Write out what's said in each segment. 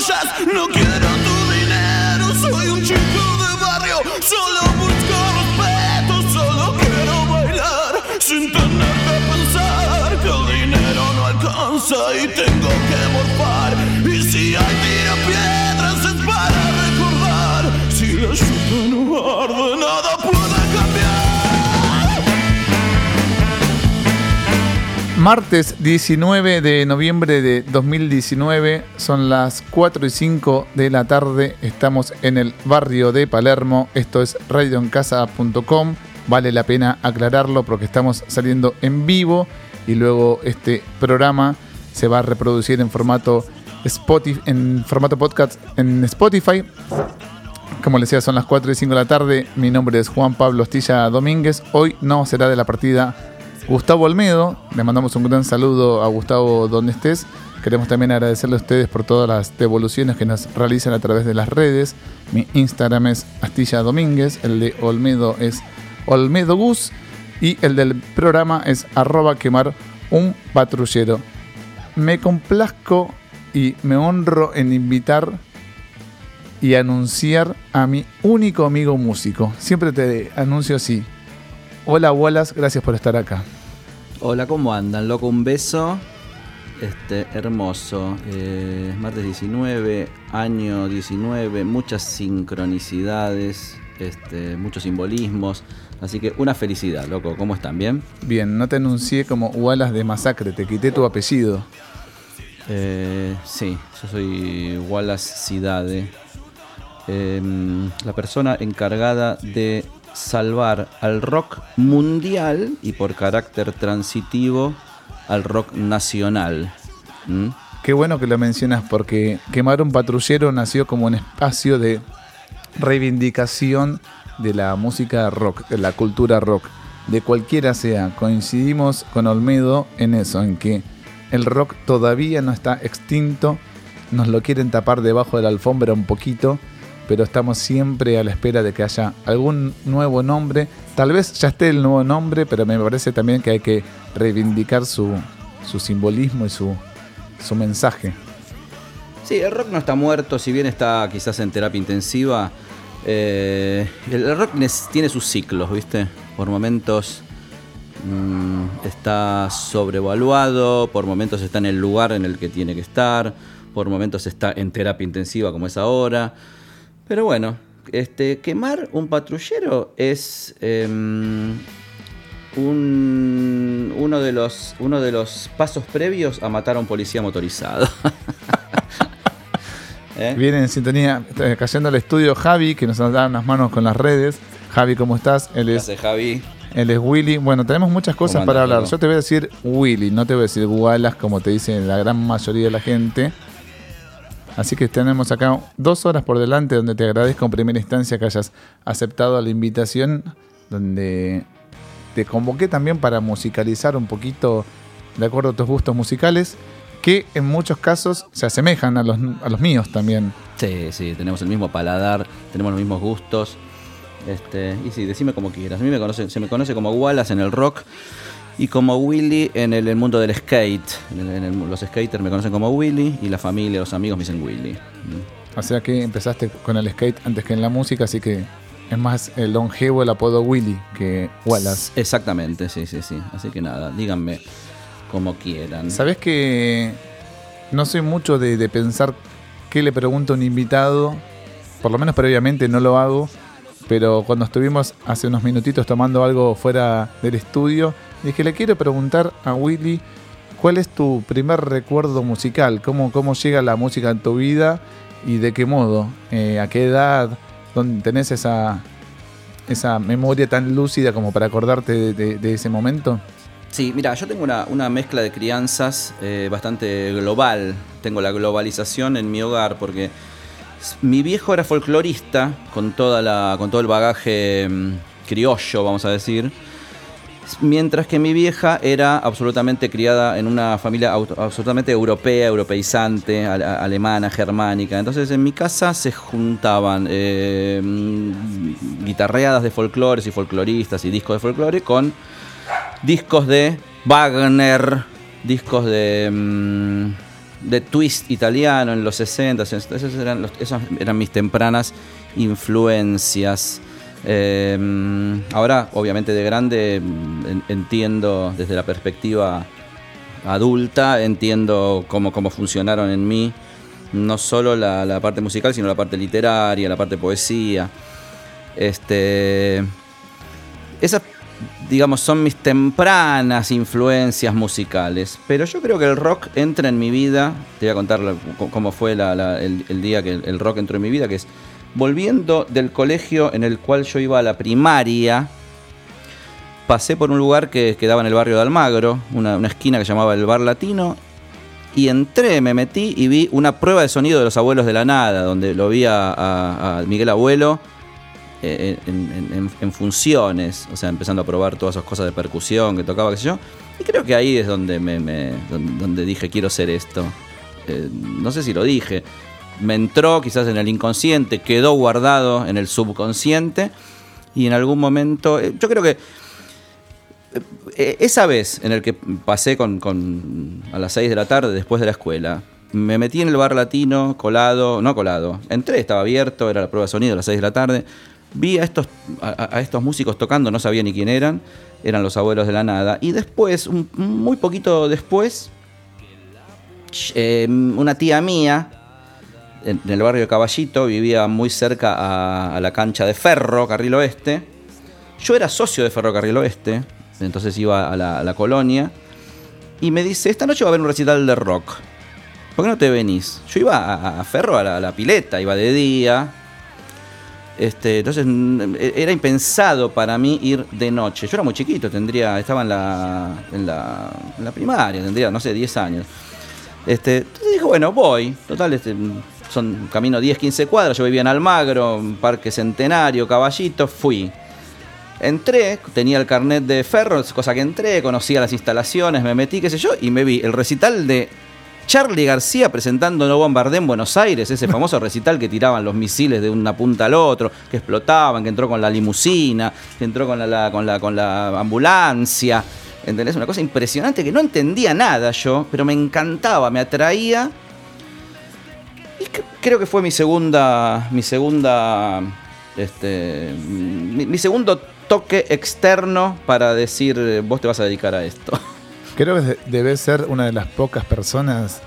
No quiero Martes 19 de noviembre de 2019, son las 4 y 5 de la tarde, estamos en el barrio de Palermo, esto es radioencasa.com, vale la pena aclararlo porque estamos saliendo en vivo y luego este programa se va a reproducir en formato Spotify, en formato podcast en Spotify. Como les decía, son las 4 y 5 de la tarde. Mi nombre es Juan Pablo Ostilla Domínguez. Hoy no será de la partida Gustavo Olmedo. Le mandamos un gran saludo a Gustavo donde estés. Queremos también agradecerle a ustedes por todas las devoluciones que nos realizan a través de las redes. Mi Instagram es Astilla Domínguez, el de Olmedo es Olmedo Gus y el del programa es arroba quemar un patrullero. Me complazco y me honro en invitar y anunciar a mi único amigo músico. Siempre te anuncio así. Hola Wallace, gracias por estar acá. Hola, ¿cómo andan? Loco, un beso. Este, hermoso. Eh, martes 19, año 19, muchas sincronicidades, este, muchos simbolismos. Así que una felicidad, loco. ¿Cómo están? ¿Bien? Bien, no te anuncié como Wallace de Masacre, te quité tu apellido. Eh, sí, yo soy Wallace Sidade. Em, la persona encargada de salvar al rock mundial y por carácter transitivo al rock nacional. ¿Mm? Qué bueno que lo mencionas porque Quemar un Patrullero nació como un espacio de reivindicación de la música rock, de la cultura rock, de cualquiera sea. Coincidimos con Olmedo en eso, en que el rock todavía no está extinto, nos lo quieren tapar debajo de la alfombra un poquito, pero estamos siempre a la espera de que haya algún nuevo nombre. Tal vez ya esté el nuevo nombre, pero me parece también que hay que reivindicar su, su simbolismo y su, su mensaje. Sí, el rock no está muerto, si bien está quizás en terapia intensiva. eh, el rock tiene sus ciclos, ¿viste? Por momentos mm, está sobrevaluado, por momentos está en el lugar en el que tiene que estar, por momentos está en terapia intensiva como es ahora. Pero bueno, este, quemar un patrullero es em, un- uno, de los, uno de los pasos previos a matar a un policía motorizado. ¿Eh? Viene en sintonía, está cayendo al estudio Javi, que nos da unas manos con las redes. Javi, ¿cómo estás? Él ¿Qué es, Javi? él es Willy. Bueno, tenemos muchas cosas ¿Cómo para hablar. Yo te voy a decir Willy, no te voy a decir Wallace, como te dice la gran mayoría de la gente. Así que tenemos acá dos horas por delante donde te agradezco en primera instancia que hayas aceptado la invitación, donde te convoqué también para musicalizar un poquito de acuerdo a tus gustos musicales, que en muchos casos se asemejan a los, a los míos también. Sí, sí, tenemos el mismo paladar, tenemos los mismos gustos. Este, y sí, decime como quieras. A mí me conoce, se me conoce como Wallace en el rock y como Willy en el, el mundo del skate. En el- en el- los skaters me conocen como Willy y la familia, los amigos me dicen Willy. Mm. O sea que empezaste con el skate antes que en la música, así que es más el longevo el apodo Willy que Wallace. Exactamente, sí, sí, sí. Así que nada, díganme como quieran. Sabes que no soy mucho de, de pensar qué le pregunto a un invitado, por lo menos previamente no lo hago, pero cuando estuvimos hace unos minutitos tomando algo fuera del estudio, dije, le quiero preguntar a Willy, ¿cuál es tu primer recuerdo musical? ¿Cómo, cómo llega la música en tu vida y de qué modo? Eh, ¿A qué edad? ¿Dónde tenés esa, esa memoria tan lúcida como para acordarte de- ese momento? Sí, mira, yo tengo una, una mezcla de crianzas eh, bastante global. Tengo la globalización en mi hogar porque mi viejo era folclorista con, toda la, con todo el bagaje mm, criollo, vamos a decir. Mientras que mi vieja era absolutamente criada en una familia absolutamente europea, europeizante, ale- alemana, germánica. Entonces en mi casa se juntaban eh, mm, guitarreadas de folclores y folcloristas y discos de folclore con discos de Wagner, discos de mm, de twist italiano en los 60, esas eran, los- esas eran mis tempranas influencias. Eh, ahora, obviamente de grande, mm, en- entiendo desde la perspectiva adulta, entiendo cómo, cómo funcionaron en mí, no solo la, parte musical, sino la parte literaria, la parte poesía. Este, esas, digamos, son mis tempranas influencias musicales. Pero yo creo que el rock entra en mi vida. Te voy a contar cómo fue el, el día que el rock entró en mi vida, que es volviendo del colegio en el cual yo iba a la primaria. Pasé por un lugar que quedaba en el barrio de Almagro, una, esquina que llamaba el Bar Latino, y entré, me metí y vi una prueba de sonido de los abuelos de la nada, donde lo vi a, Miguel Abuelo eh, en, en- funciones, o sea, empezando a probar todas esas cosas de percusión que tocaba, qué sé yo. Y creo que ahí es donde, me, donde dije, quiero ser esto. Eh, no sé si lo dije. Me entró quizás en el inconsciente, quedó guardado en el subconsciente y en algún momento, eh, yo creo que eh, esa vez en el que pasé con, a las 6 de la tarde después de la escuela, me metí en el bar latino, colado, no colado, entré, estaba abierto, era la prueba de sonido a las 6 de la tarde, vi a estos, a, estos músicos tocando, no sabía ni quién eran, eran los abuelos de la nada, y después, muy poquito después, eh, una tía mía, en el barrio de Caballito, vivía muy cerca a, la cancha de Ferro, Carril Oeste, yo era socio de Ferrocarril Oeste, entonces iba a la, colonia, y me dice, esta noche va a haber un recital de rock. ¿Por qué no te venís? Yo iba a, Ferro, a la, pileta, iba de día. Este, entonces mm, era impensado para mí ir de noche. Yo era muy chiquito, tendría, estaba en la, en la, en la primaria, tendría, no sé, 10 años. Este, entonces dije, bueno, voy. Total, este, son camino 10, 15 cuadras. Yo vivía en Almagro, Parque Centenario, Caballito, fui. Entré, tenía el carnet de ferro, cosa que entré, conocía las instalaciones, me metí, qué sé yo, y me vi el recital de Charlie García presentando No Bombardé en Buenos Aires, ese famoso recital que tiraban los misiles de una punta al otro, que explotaban, que entró con la limusina, que entró con la, la- con la, con la ambulancia. ¿Entendés? Una cosa impresionante que no entendía nada yo, pero me encantaba, me atraía. Creo que fue mi segunda. Mi segunda. Este. Mi, segundo toque externo para decir eh, vos te vas a dedicar a esto. Creo que de- debes ser una de las pocas personas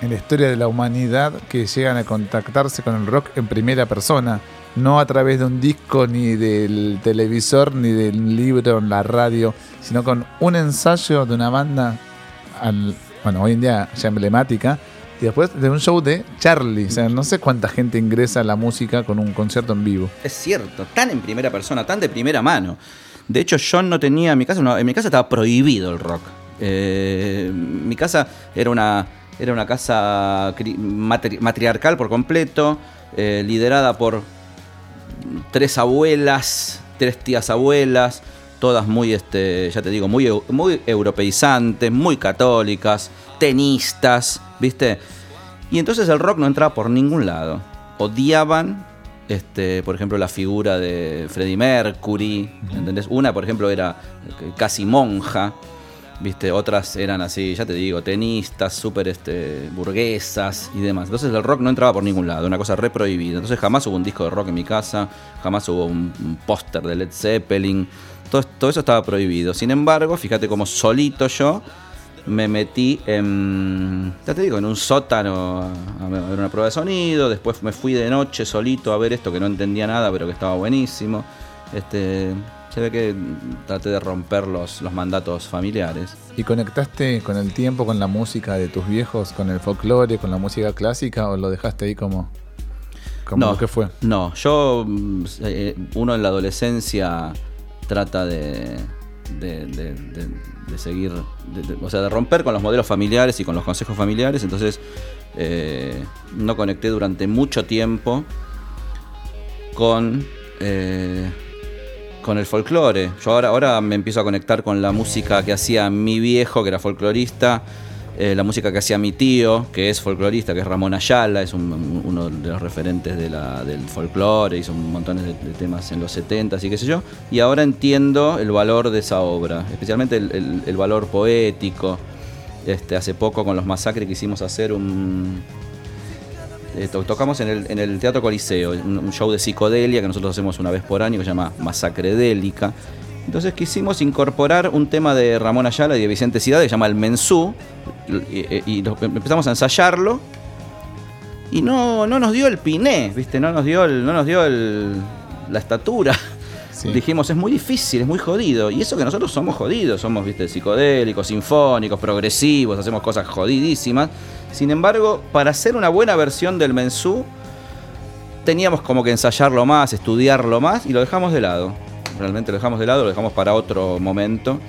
en la historia de la humanidad que llegan a contactarse con el rock en primera persona, no a través de un disco, ni del televisor, ni del libro en la radio, sino con un ensayo de una banda, bueno, hoy en día ya emblemática, y después de un show de Charlie. O sea, no sé cuánta gente ingresa a la música con un concierto en vivo. Es cierto, tan en primera persona, tan de primera mano. De hecho, yo no tenía. En mi casa, no- en mi casa estaba prohibido el rock. Eh, mi casa era una, era una casa matriarcal por completo, eh, liderada por tres abuelas, tres tías abuelas, todas muy, este, ya te digo, muy, muy europeizantes, muy católicas, tenistas, ¿viste? Y entonces el rock no entraba por ningún lado. Odiaban, este, por ejemplo, la figura de Freddie Mercury, ¿entendés? Una, por ejemplo, era casi monja, ¿viste? Otras eran así, ya te digo, tenistas, súper este, burguesas y demás. Entonces el rock no entraba por ningún lado, una cosa re prohibida. Entonces jamás hubo un disco de rock en mi casa, jamás hubo un, un póster de Led Zeppelin, todo, todo eso estaba prohibido. Sin embargo, fíjate cómo solito yo me metí en, ya te digo, en un sótano a, a ver una prueba de sonido, después me fui de noche solito a ver esto que no entendía nada, pero que estaba buenísimo. Este, se ve que traté de romper los, los mandatos familiares. ¿Y conectaste con el tiempo, con la música de tus viejos, con el folclore, con la música clásica o lo dejaste ahí como, como no, lo que fue? No, yo, eh, uno en la adolescencia trata de, de, de- seguir, o sea, de romper con los modelos familiares y con los consejos familiares, entonces eh, no conecté durante mucho tiempo con... eh, con el folclore. Yo ahora, ahora me empiezo a conectar con la música que hacía mi viejo, que era folclorista, eh, la música que hacía mi tío, que es folclorista, que es Ramón Ayala, es un- un- uno de los referentes del folclore, hizo montón de, temas en los 70 y qué sé yo, y ahora entiendo el valor de esa obra, especialmente el, valor poético. Este, hace poco con los masacres quisimos hacer un. to- tocamos en el, en el Teatro Coliseo, un show de psicodelia que nosotros hacemos una vez por año que se llama Masacre Délica. Entonces quisimos incorporar un tema de Ramón Ayala y de Vicente Cidade que se llama El Mensú. Y, y- y lo- empezamos a ensayarlo. Y no, no nos dio el piné, ¿viste? No nos dio, el, no nos dio el- la estatura. Sí. Dijimos, es muy difícil, es muy jodido. Y eso que nosotros somos jodidos, somos, viste, psicodélicos, sinfónicos, progresivos, hacemos cosas jodidísimas. Sin embargo, para hacer una buena versión del mensú, teníamos como que ensayarlo más, estudiarlo más, y lo dejamos de lado. Realmente lo dejamos de lado, lo dejamos para otro momento.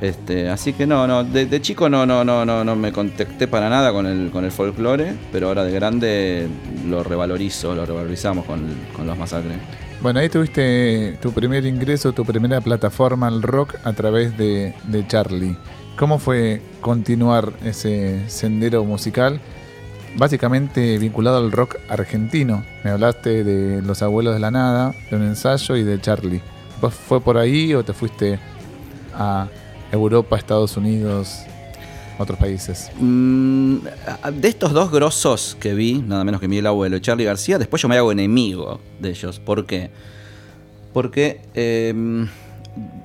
Este, así que no, no, de, chico no, no, no, no, no me contacté para nada con el, con el folclore, pero ahora de grande lo revalorizo, lo revalorizamos con, con los masacres. Bueno, ahí tuviste tu primer ingreso, tu primera plataforma al rock a través de, de Charlie. ¿Cómo fue continuar ese sendero musical? Básicamente vinculado al rock argentino. Me hablaste de Los Abuelos de la Nada, de un ensayo y de Charlie. ¿Vos fue por ahí o te fuiste a Europa, Estados Unidos, otros países? Mm, de estos dos grosos que vi, nada menos que Miguel Abuelo Charlie García, después yo me hago enemigo de ellos. ¿Por qué? Porque eh,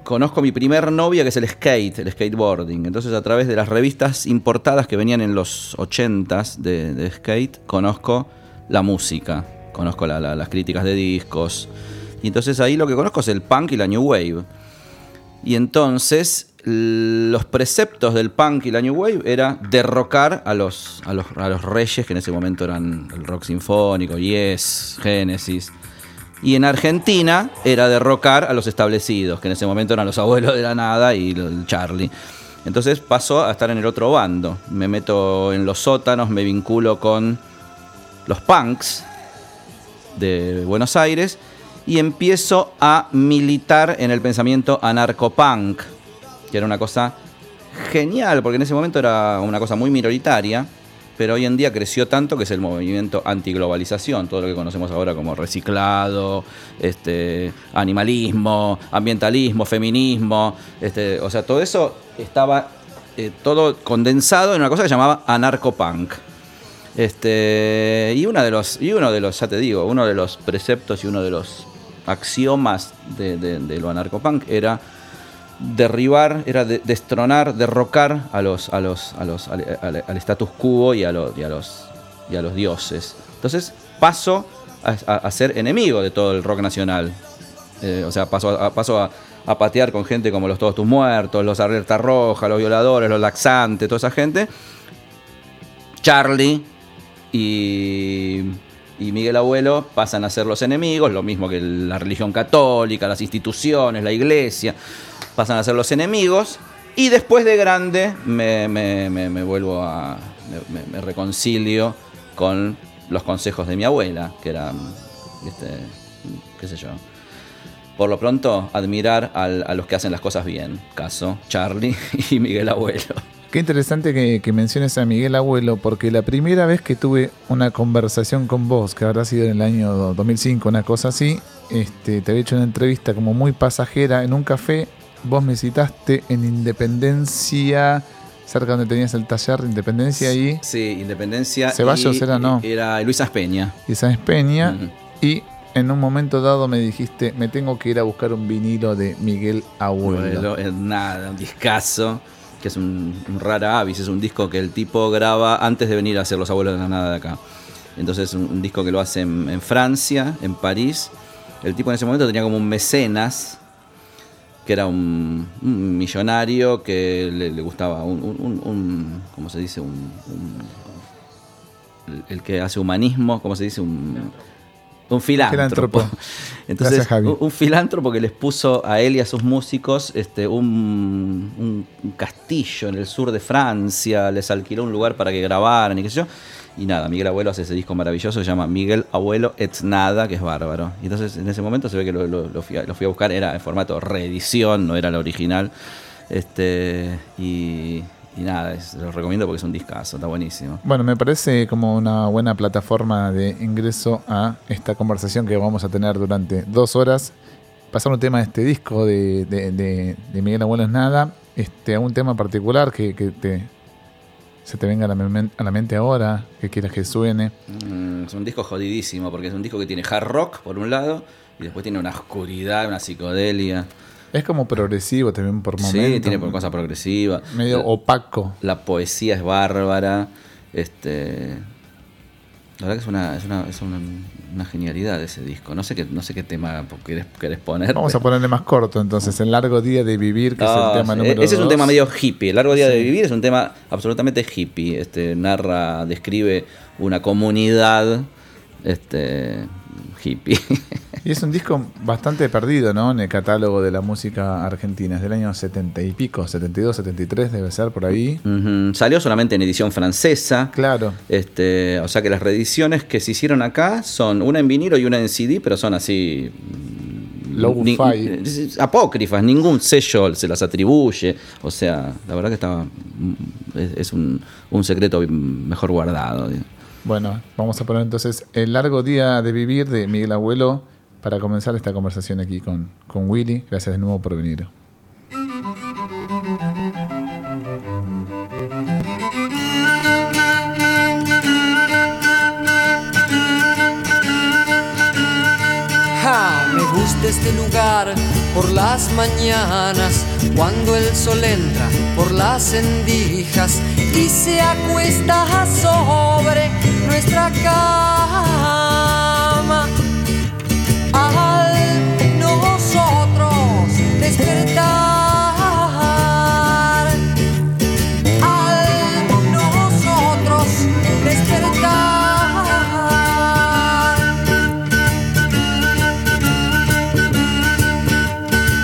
conozco mi primer novia que es el skate, el skateboarding. Entonces a través de las revistas importadas que venían en los 80s de, skate, conozco la música, conozco la- las críticas de discos. Y entonces ahí lo que conozco es el punk y la new wave. Y entonces los preceptos del punk y la new wave era derrocar a los, a los, a los reyes que en ese momento eran el rock sinfónico, Yes, Genesis. Y en Argentina era derrocar a los establecidos, que en ese momento eran los abuelos de la nada y el Charlie. Entonces pasó a estar en el otro bando. Me meto en los sótanos, me vinculo con los punks de Buenos Aires y empiezo a militar en el pensamiento anarcopunk, que era una cosa genial, porque en ese momento era una cosa muy minoritaria, pero hoy en día creció tanto que es el movimiento antiglobalización, todo lo que conocemos ahora como reciclado, este, animalismo, ambientalismo, feminismo, este, o sea, todo eso estaba eh, todo condensado en una cosa que se llamaba anarcopunk. Este, y, una de los, y uno de los, ya te digo, uno de los preceptos y uno de los axiomas de, de- de lo anarcopunk era derribar, era de- destronar, derrocar a los, a los, a los, al, al- al status quo y a, los, y, a los, y a los dioses. Entonces paso a, ser enemigo de todo el rock nacional. Eh, o sea, paso, a, paso a patear con gente como los Todos Tus Muertos, los Alerta Roja, los Violadores, los Laxantes, toda esa gente. Charlie y, y Miguel Abuelo pasan a ser los enemigos, lo mismo que la religión católica, las instituciones, la iglesia, pasan a ser los enemigos. Y después de grande me, me- me- vuelvo a. Me, reconcilio con los consejos de mi abuela, que eran. ¿viste? qué sé yo. Por lo pronto, admirar a los que hacen las cosas bien. Caso, Charlie y Miguel Abuelo. Qué interesante que, que menciones a Miguel Abuelo, porque la primera vez que tuve una conversación con vos, que habrá sido en el año 2005, una cosa así, este, te había hecho una entrevista como muy pasajera en un café. Vos me citaste en Independencia, cerca donde tenías el taller de Independencia ahí, Sí, Independencia. Ceballos y- era, ¿no? Era Luisa Peña. y Sáenz Peña. Ujú. Y en un momento dado me dijiste, me tengo que ir a buscar un vinilo de Miguel Abuelo. Abuelo, es nada, un discazo, que es un, un rara avis, es un disco que el tipo graba antes de venir a hacer Los Abuelos de la Nada de acá. Entonces, un, un disco que lo hace en, en Francia, en París. El tipo en ese momento tenía como un mecenas, que era un, un millonario que le, le gustaba, un, ¿cómo se dice? Un, un- el, el que hace humanismo, ¿cómo se dice? Un, un filántropo. Filántropo. Entonces, Gracias, Javi. un, un filántropo que les puso a él y a sus músicos este, un, un- un castillo en el sur de Francia, les alquiló un lugar para que grabaran y qué sé yo. Y nada, Miguel Abuelo hace ese disco maravilloso que se llama Miguel Abuelo et Nada, que es bárbaro. Y entonces en ese momento se ve que lo, lo- lo fui, a, lo fui a buscar, era en formato reedición, no era la original. Este, y, y nada, es- lo recomiendo porque es un discazo, está buenísimo. Bueno, me parece como una buena plataforma de ingreso a esta conversación que vamos a tener durante dos horas. Pasar un tema de este disco de, de- de- de Miguel Abuelo es nada, este, a un tema particular que, que te, se te venga a la, men- a la mente ahora, que quieras que suene. Mm, es un disco jodidísimo, porque es un disco que tiene hard rock por un lado, y después tiene una oscuridad, una psicodelia. Es como progresivo también por momentos. Sí, tiene por cosas progresivas. Medio la, opaco. la poesía es bárbara. Este. La verdad que es una, es una, es una, una genialidad ese disco. No sé qué, no sé qué tema querés, querés poner. Vamos a ponerle más corto entonces, el largo día de vivir, que es el tema sí, número ese es un tema medio hippie. El largo día de vivir es un tema absolutamente hippie. Este narra, describe una comunidad este hippie. Y es un disco bastante perdido, ¿no? En el catálogo de la música argentina. Es del año 70 y pico, 72, 73 debe ser por ahí. Salió solamente en edición francesa. Claro. Este, o sea que las reediciones que se hicieron acá son una en vinilo y una en CD, pero son así. mm, Low-fi. ni- apócrifas, ningún sello se las atribuye. O sea, la verdad que estaba. mm, Es, es un, un secreto mejor guardado. Bueno, vamos a poner entonces el largo día de vivir de Miguel Abuelo para comenzar esta conversación aquí con, con Willy. Gracias de nuevo por venir. Me gusta este lugar por las mañanas, cuando el sol entra por las endijas y se acuesta sobre nuestra cama. Al nosotros despertar, al nosotros despertar.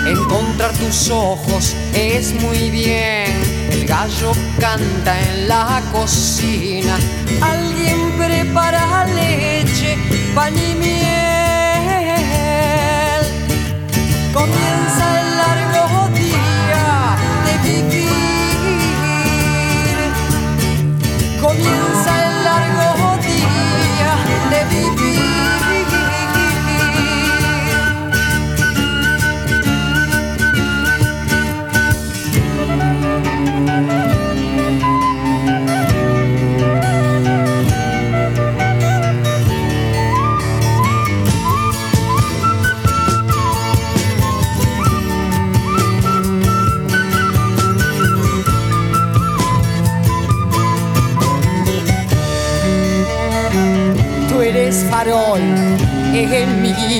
Encontrar tus ojos es muy bien. Gallo canta en la cocina. Alguien prepara leche, pan y miel.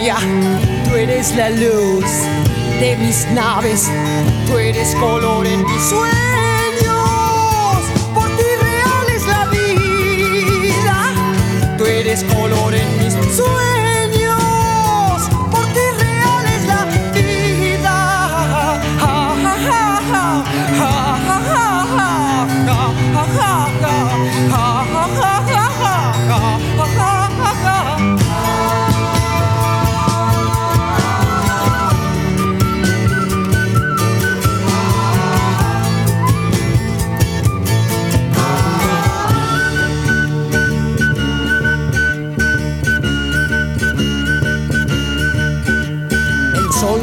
Mi tú eres la luz de mis naves, tú eres color en mis sueños,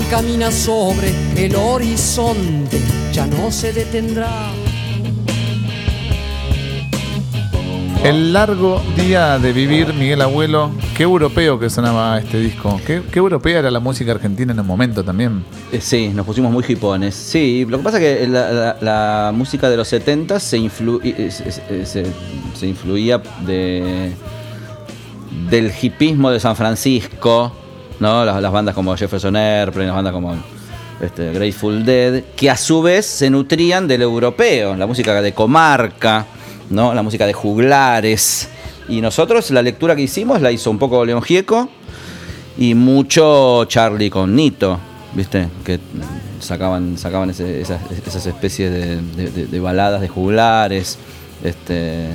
camina sobre el horizonte, ya no se detendrá. El largo día de vivir, Miguel Abuelo. Qué europeo que sonaba este disco. Qué, qué europea era la música argentina en un momento también. Eh, Sí, nos pusimos muy hipones. Sí, lo que pasa es que la, la- la música de los 70 se, influ- eh, se, se- se- se influía de del hipismo de San Francisco, ¿no? Las, bandas como Jefferson Airplane, las bandas como este, Grateful Dead, que a su vez se nutrían del europeo, la música de comarca, ¿no? La música de juglares. Y nosotros la lectura que hicimos la hizo un poco León Gieco, y mucho Charlie con Nito, ¿viste? Que sacaban, sacaban esas, especies de, de- de- de baladas de juglares. Este.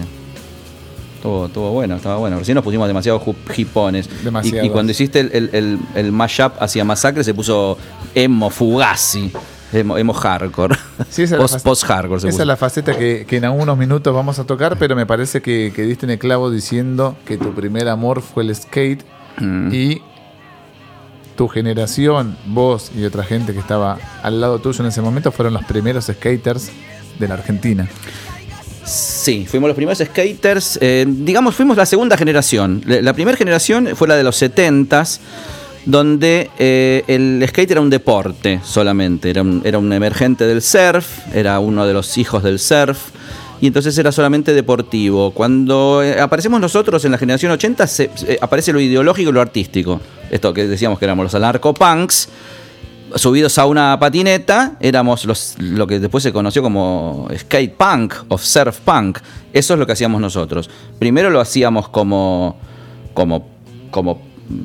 Todo, todo bueno, estaba bueno. Recién nos pusimos demasiado ju- hipones. Y, Demasiados. y cuando hiciste el, el, el, el mashup hacia Masacre se puso emo fugazi. Emo, emo hardcore. Sí, esa Post- Post-hardcore se Esa puso. es la faceta que, que en algunos minutos vamos a tocar, pero me parece que, que diste en el clavo diciendo que tu primer amor fue el skate Mm. y tu generación, vos y otra gente que estaba al lado tuyo en ese momento fueron los primeros skaters de la Argentina. Sí, fuimos los primeros skaters. eh, digamos, fuimos la segunda generación. La primera generación fue la de los 70s, donde eh, el skate era un deporte solamente. Era un, emergente del surf, era uno de los hijos del surf. Y entonces era solamente deportivo. Cuando eh, aparecemos nosotros en la generación 80, se- aparece lo ideológico y lo artístico. Esto que decíamos que éramos los anarcopunks subidos a una patineta, éramos los, lo que después se conoció como skate punk o surf punk. Eso es lo que hacíamos nosotros. Primero lo hacíamos como, como, como,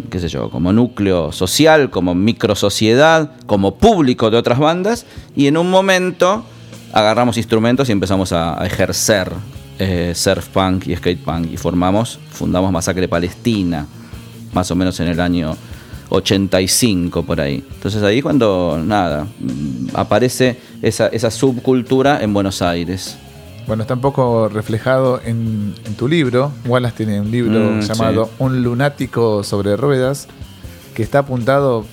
qué sé yo, como núcleo social, como microsociedad, como público de otras bandas, y en un momento agarramos instrumentos y empezamos a, ejercer eh, surf punk y skate punk y formamos, fundamos Masacre Palestina, más o menos en el año 85 por ahí. Entonces ahí cuando, nada, mm, aparece esa, esa subcultura en Buenos Aires. Bueno, está un poco reflejado en, en tu libro. Wallace tiene un libro Mm, llamado sí. Un lunático sobre ruedas, que está apuntado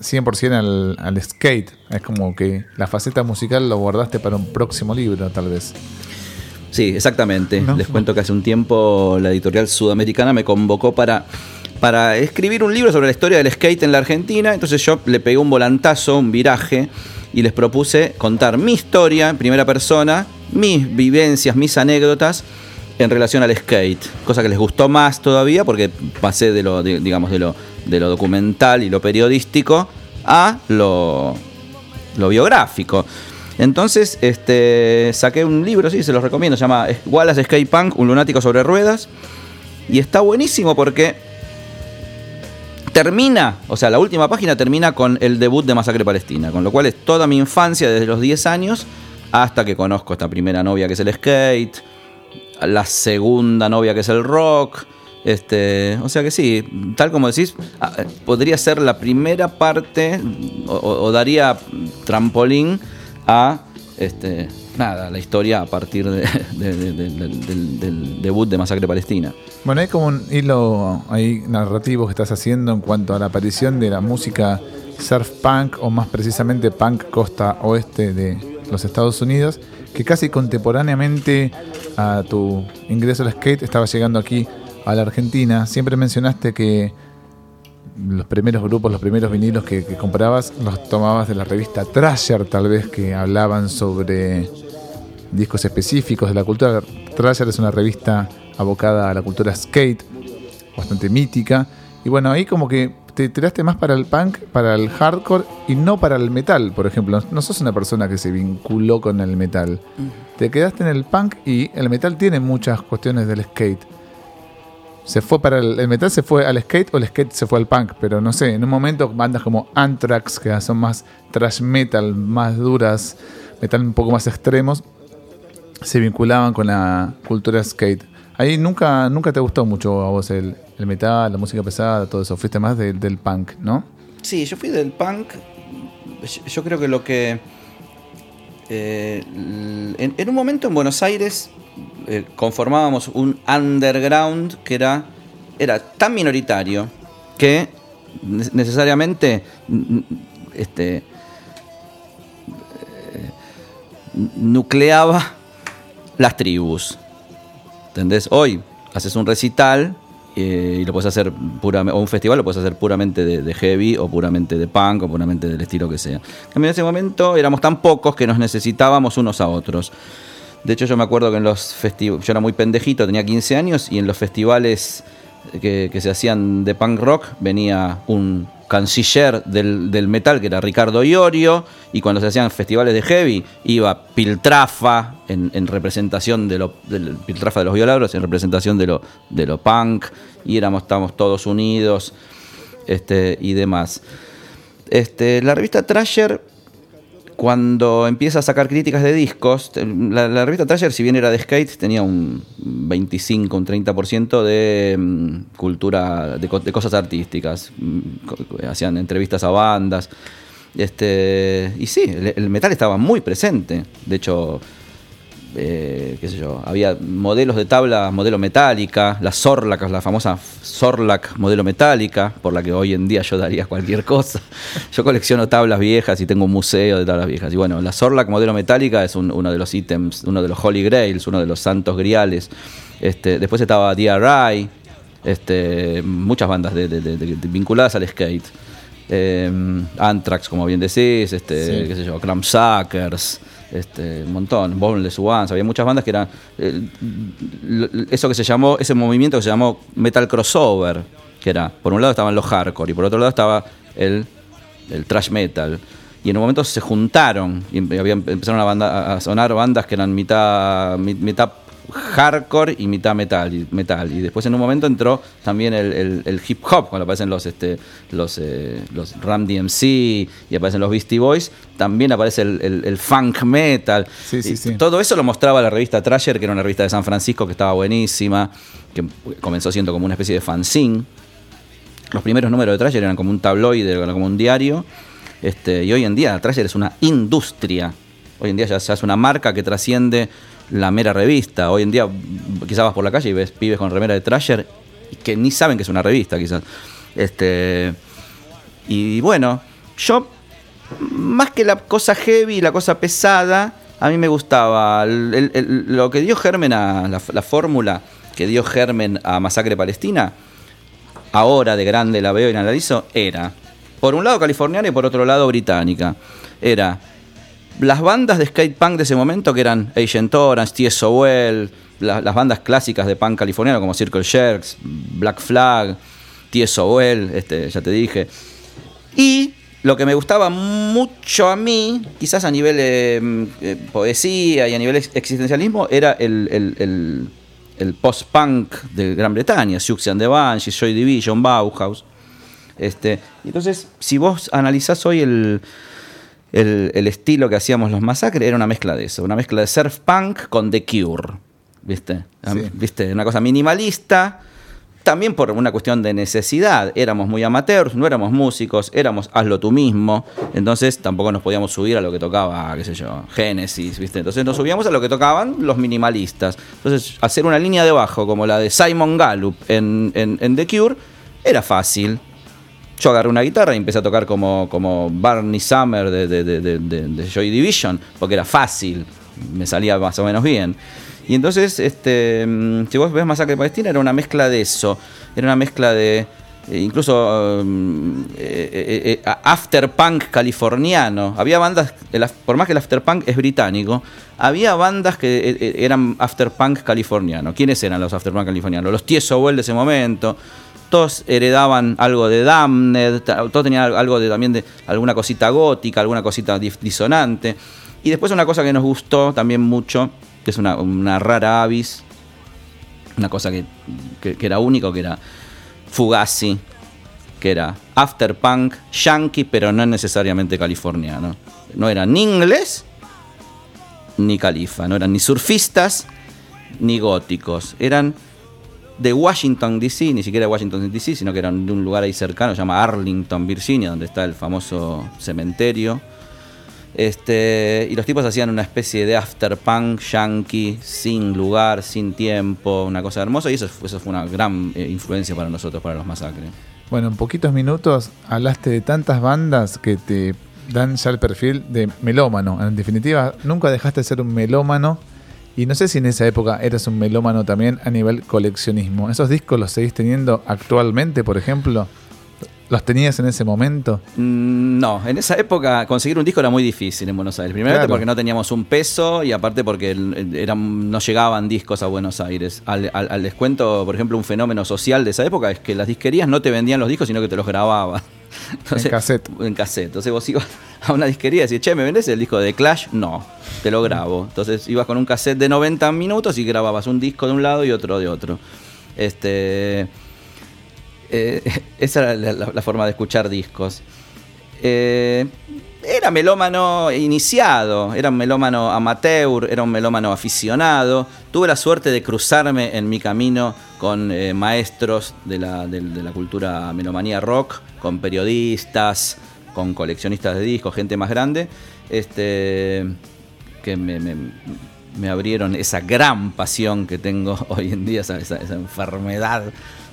100% al, al skate. Es como que la faceta musical lo guardaste para un próximo libro, tal vez. Sí, exactamente. ¿No? Les cuento que hace un tiempo la editorial sudamericana me convocó para, para escribir un libro sobre la historia del skate en la Argentina. Entonces yo le pegué un volantazo, un viraje, y les propuse contar mi historia en primera persona, mis vivencias, mis anécdotas en relación al skate. Cosa que les gustó más todavía porque pasé de lo, digamos, de lo, de lo documental y lo periodístico a lo, lo biográfico. Entonces, este, saqué un libro, sí, se los recomiendo, se llama Wallace Skate Punk, un lunático sobre ruedas. Y está buenísimo porque termina, o sea, la última página termina con el debut de Masacre Palestina, con lo cual es toda mi infancia desde los 10 años hasta que conozco esta primera novia que es el skate, la segunda novia que es el rock. Este, o sea que sí, tal como decís, ah, eh, podría ser la primera parte o daría trampolín a este, nada, la historia a partir de- de- de- de- del- debut de Masacre Palestina. Bueno, hay como un hilo ahí narrativo que estás haciendo en cuanto a la aparición de la música surf punk o más precisamente punk costa oeste de los Estados Unidos, que casi contemporáneamente a tu ingreso al skate estaba llegando aquí a la Argentina. Siempre mencionaste que los primeros grupos, los primeros vinilos que comprabas, los tomabas de la revista Thrasher, tal vez, que hablaban sobre discos específicos de la cultura. Thrasher es una revista abocada a la cultura skate, bastante mítica. Y bueno, ahí como que te tiraste más para el punk, para el hardcore y no para el metal, por ejemplo. No sos una persona que se vinculó con el metal. Te quedaste en el punk y el metal tiene muchas cuestiones del skate. Se fue para el, el metal se fue al skate o el skate se fue al punk, pero no sé, en un momento bandas como Anthrax, que son más thrash metal, más duras, metal un poco más extremos, se vinculaban con la cultura skate. Ahí nunca, nunca te gustó mucho a vos el, el metal, la música pesada, todo eso. Fuiste más del- del punk, ¿no? Sí, yo fui del punk. Yo- creo que lo que. eh, en, un momento en Buenos Aires eh, conformábamos un underground que era, era tan minoritario que ne- necesariamente este, eh, nucleaba las tribus. ¿Entendés? Hoy haces un recital eh, y lo puedes hacer puramente, o un festival lo puedes hacer puramente de, heavy o puramente de punk o puramente del estilo que sea. En ese momento éramos tan pocos que nos necesitábamos unos a otros. De hecho, yo me acuerdo que en los festivales, yo era muy pendejito, tenía 15 años, y en los festivales que se hacían de punk rock venía un canciller del, del metal que era Ricardo Iorio, y cuando se hacían festivales de heavy iba Piltrafa en, en representación de lo, del Piltrafa de los Violadores, en representación de lo, de lo punk, y éramos, estábamos todos unidos este, y demás. Este, la revista Trasher cuando empieza a sacar críticas de discos, la, revista Trasher, si bien era de skate, tenía un 25, un 30% de mm, cultura, de, co- de cosas artísticas. Mm, Hacían entrevistas a bandas. Este, y sí, el metal estaba muy presente. De hecho, eh, qué sé yo, había modelos de tabla, modelo metálica, la Zorlac, la famosa Zorlac modelo metálica, por la que hoy en día yo daría cualquier cosa. Yo colecciono tablas viejas y tengo un museo de tablas viejas. Y bueno, la Zorlac modelo metálica es un- uno de los ítems, uno de los Holy Grails, uno de los santos griales. Este, después estaba DRI, este, muchas bandas de- de- de- de- de- vinculadas al skate. Eh, Anthrax, como bien decís, este, Sí. qué sé yo, este, un montón, Boneless Ones, había muchas bandas que eran eh, eso que se llamó, ese movimiento que se llamó metal crossover, que era, por un lado estaban los hardcore y por otro lado estaba el, el thrash metal. Y en un momento se juntaron y había- empezaron a, a sonar bandas que eran mitad, mi- mitad hardcore y mitad metal y, metal. y después en un momento entró también el, el- el hip hop, cuando aparecen los, este, los, eh, los Ram DMC y aparecen los Beastie Boys, también aparece el, funk metal. Sí, sí, sí. Todo eso lo mostraba la revista Trasher, que era una revista de San Francisco que estaba buenísima, que comenzó siendo como una especie de fanzine. Los primeros números de Trasher eran como un tabloide, eran como un diario. Este, y hoy en día Trasher es una industria. Hoy en día ya se hace una marca que trasciende la mera revista. Hoy en día quizás vas por la calle y ves pibes con remera de Trasher que ni saben que es una revista quizás. Este, y bueno, yo más que la cosa heavy, la cosa pesada, a mí me gustaba lo que dio germen a la, la fórmula que dio germen a Masacre Palestina. Ahora de grande la veo y la analizo. Era, por un lado californiana y por otro lado británica. Era las bandas de skate punk de ese momento que eran Agent Orange, TSOL, la- las bandas clásicas de punk californiano como Circle Jerks, Black Flag, TSOL, este, ya te dije. Y lo que me gustaba mucho a mí, quizás a nivel eh, eh, poesía y a nivel ex- existencialismo, era el, post-punk de Gran Bretaña, Siouxsie and the Banshees, Joy Division, Bauhaus. Este, entonces, si vos analizás hoy el, el, el estilo que hacíamos los masacres, era una mezcla de eso, una mezcla de surf punk con The Cure. ¿Viste? Sí. ¿Viste? Una cosa minimalista, también por una cuestión de necesidad. Éramos muy amateurs, no éramos músicos, éramos hazlo tú mismo. Entonces tampoco nos podíamos subir a lo que tocaba, qué sé yo, Genesis, ¿viste? Entonces nos subíamos a lo que tocaban los minimalistas. Entonces, hacer una línea de bajo como la de Simon Gallup en, en- en The Cure era fácil. Yo agarré una guitarra y empecé a tocar como, como Barney Summer de, de, Joy Division, porque era fácil, me salía más o menos bien. Y entonces, este, si vos ves Masacre Palestina, era una mezcla de eso, era una mezcla de eh, incluso mm, eh, eh, eh, afterpunk californiano. Había bandas, por más que el afterpunk es británico, había bandas que eran afterpunk californiano. ¿Quiénes eran los afterpunk californianos? Los Tieso de ese momento, todos heredaban algo de Damned, todos tenían algo de también de alguna cosita gótica, alguna cosita disonante. Y después una cosa que nos gustó también mucho, que es una, rara avis, una cosa que, que- era único, que era Fugazi, que era afterpunk, yankee, pero no necesariamente californiano. No era ni inglés ni califa, no eran ni surfistas ni góticos, eran de Washington DC, ni siquiera Washington DC, sino que eran de un lugar ahí cercano, se llama Arlington, Virginia, donde está el famoso cementerio. Este, y los tipos hacían una especie de afterpunk yankee, sin lugar, sin tiempo, una cosa hermosa, y eso, eso fue una gran eh, influencia para nosotros, para los masacres. Bueno, en poquitos minutos hablaste de tantas bandas que te dan ya el perfil de melómano. En definitiva, nunca dejaste de ser un melómano. Y no sé si en esa época eras un melómano también a nivel coleccionismo. ¿Esos discos los seguís teniendo actualmente, por ejemplo? ¿Los tenías en ese momento? Mm, No, en esa época conseguir un disco era muy difícil en Buenos Aires. Primeramente Claro. porque no teníamos un peso y aparte porque eran, no llegaban discos a Buenos Aires. Al, al- al descuento, por ejemplo, un fenómeno social de esa época es que las disquerías no te vendían los discos, sino que te los grababan. En cassette. En cassette. Entonces vos ibas a una disquería y decías, che, ¿me vendés el disco de Clash? No, te lo grabo. Entonces ibas con un cassette de 90 minutos y grababas un disco de un lado y otro de otro. Este. eh, esa era la, la- la forma de escuchar discos. Eh, era melómano iniciado, era un melómano amateur, era un melómano aficionado. Tuve la suerte de cruzarme en mi camino con eh, maestros de la, de la cultura melomanía rock, con periodistas, con coleccionistas de discos, gente más grande, este, que me, me- me abrieron esa gran pasión que tengo hoy en día, esa, esa- esa enfermedad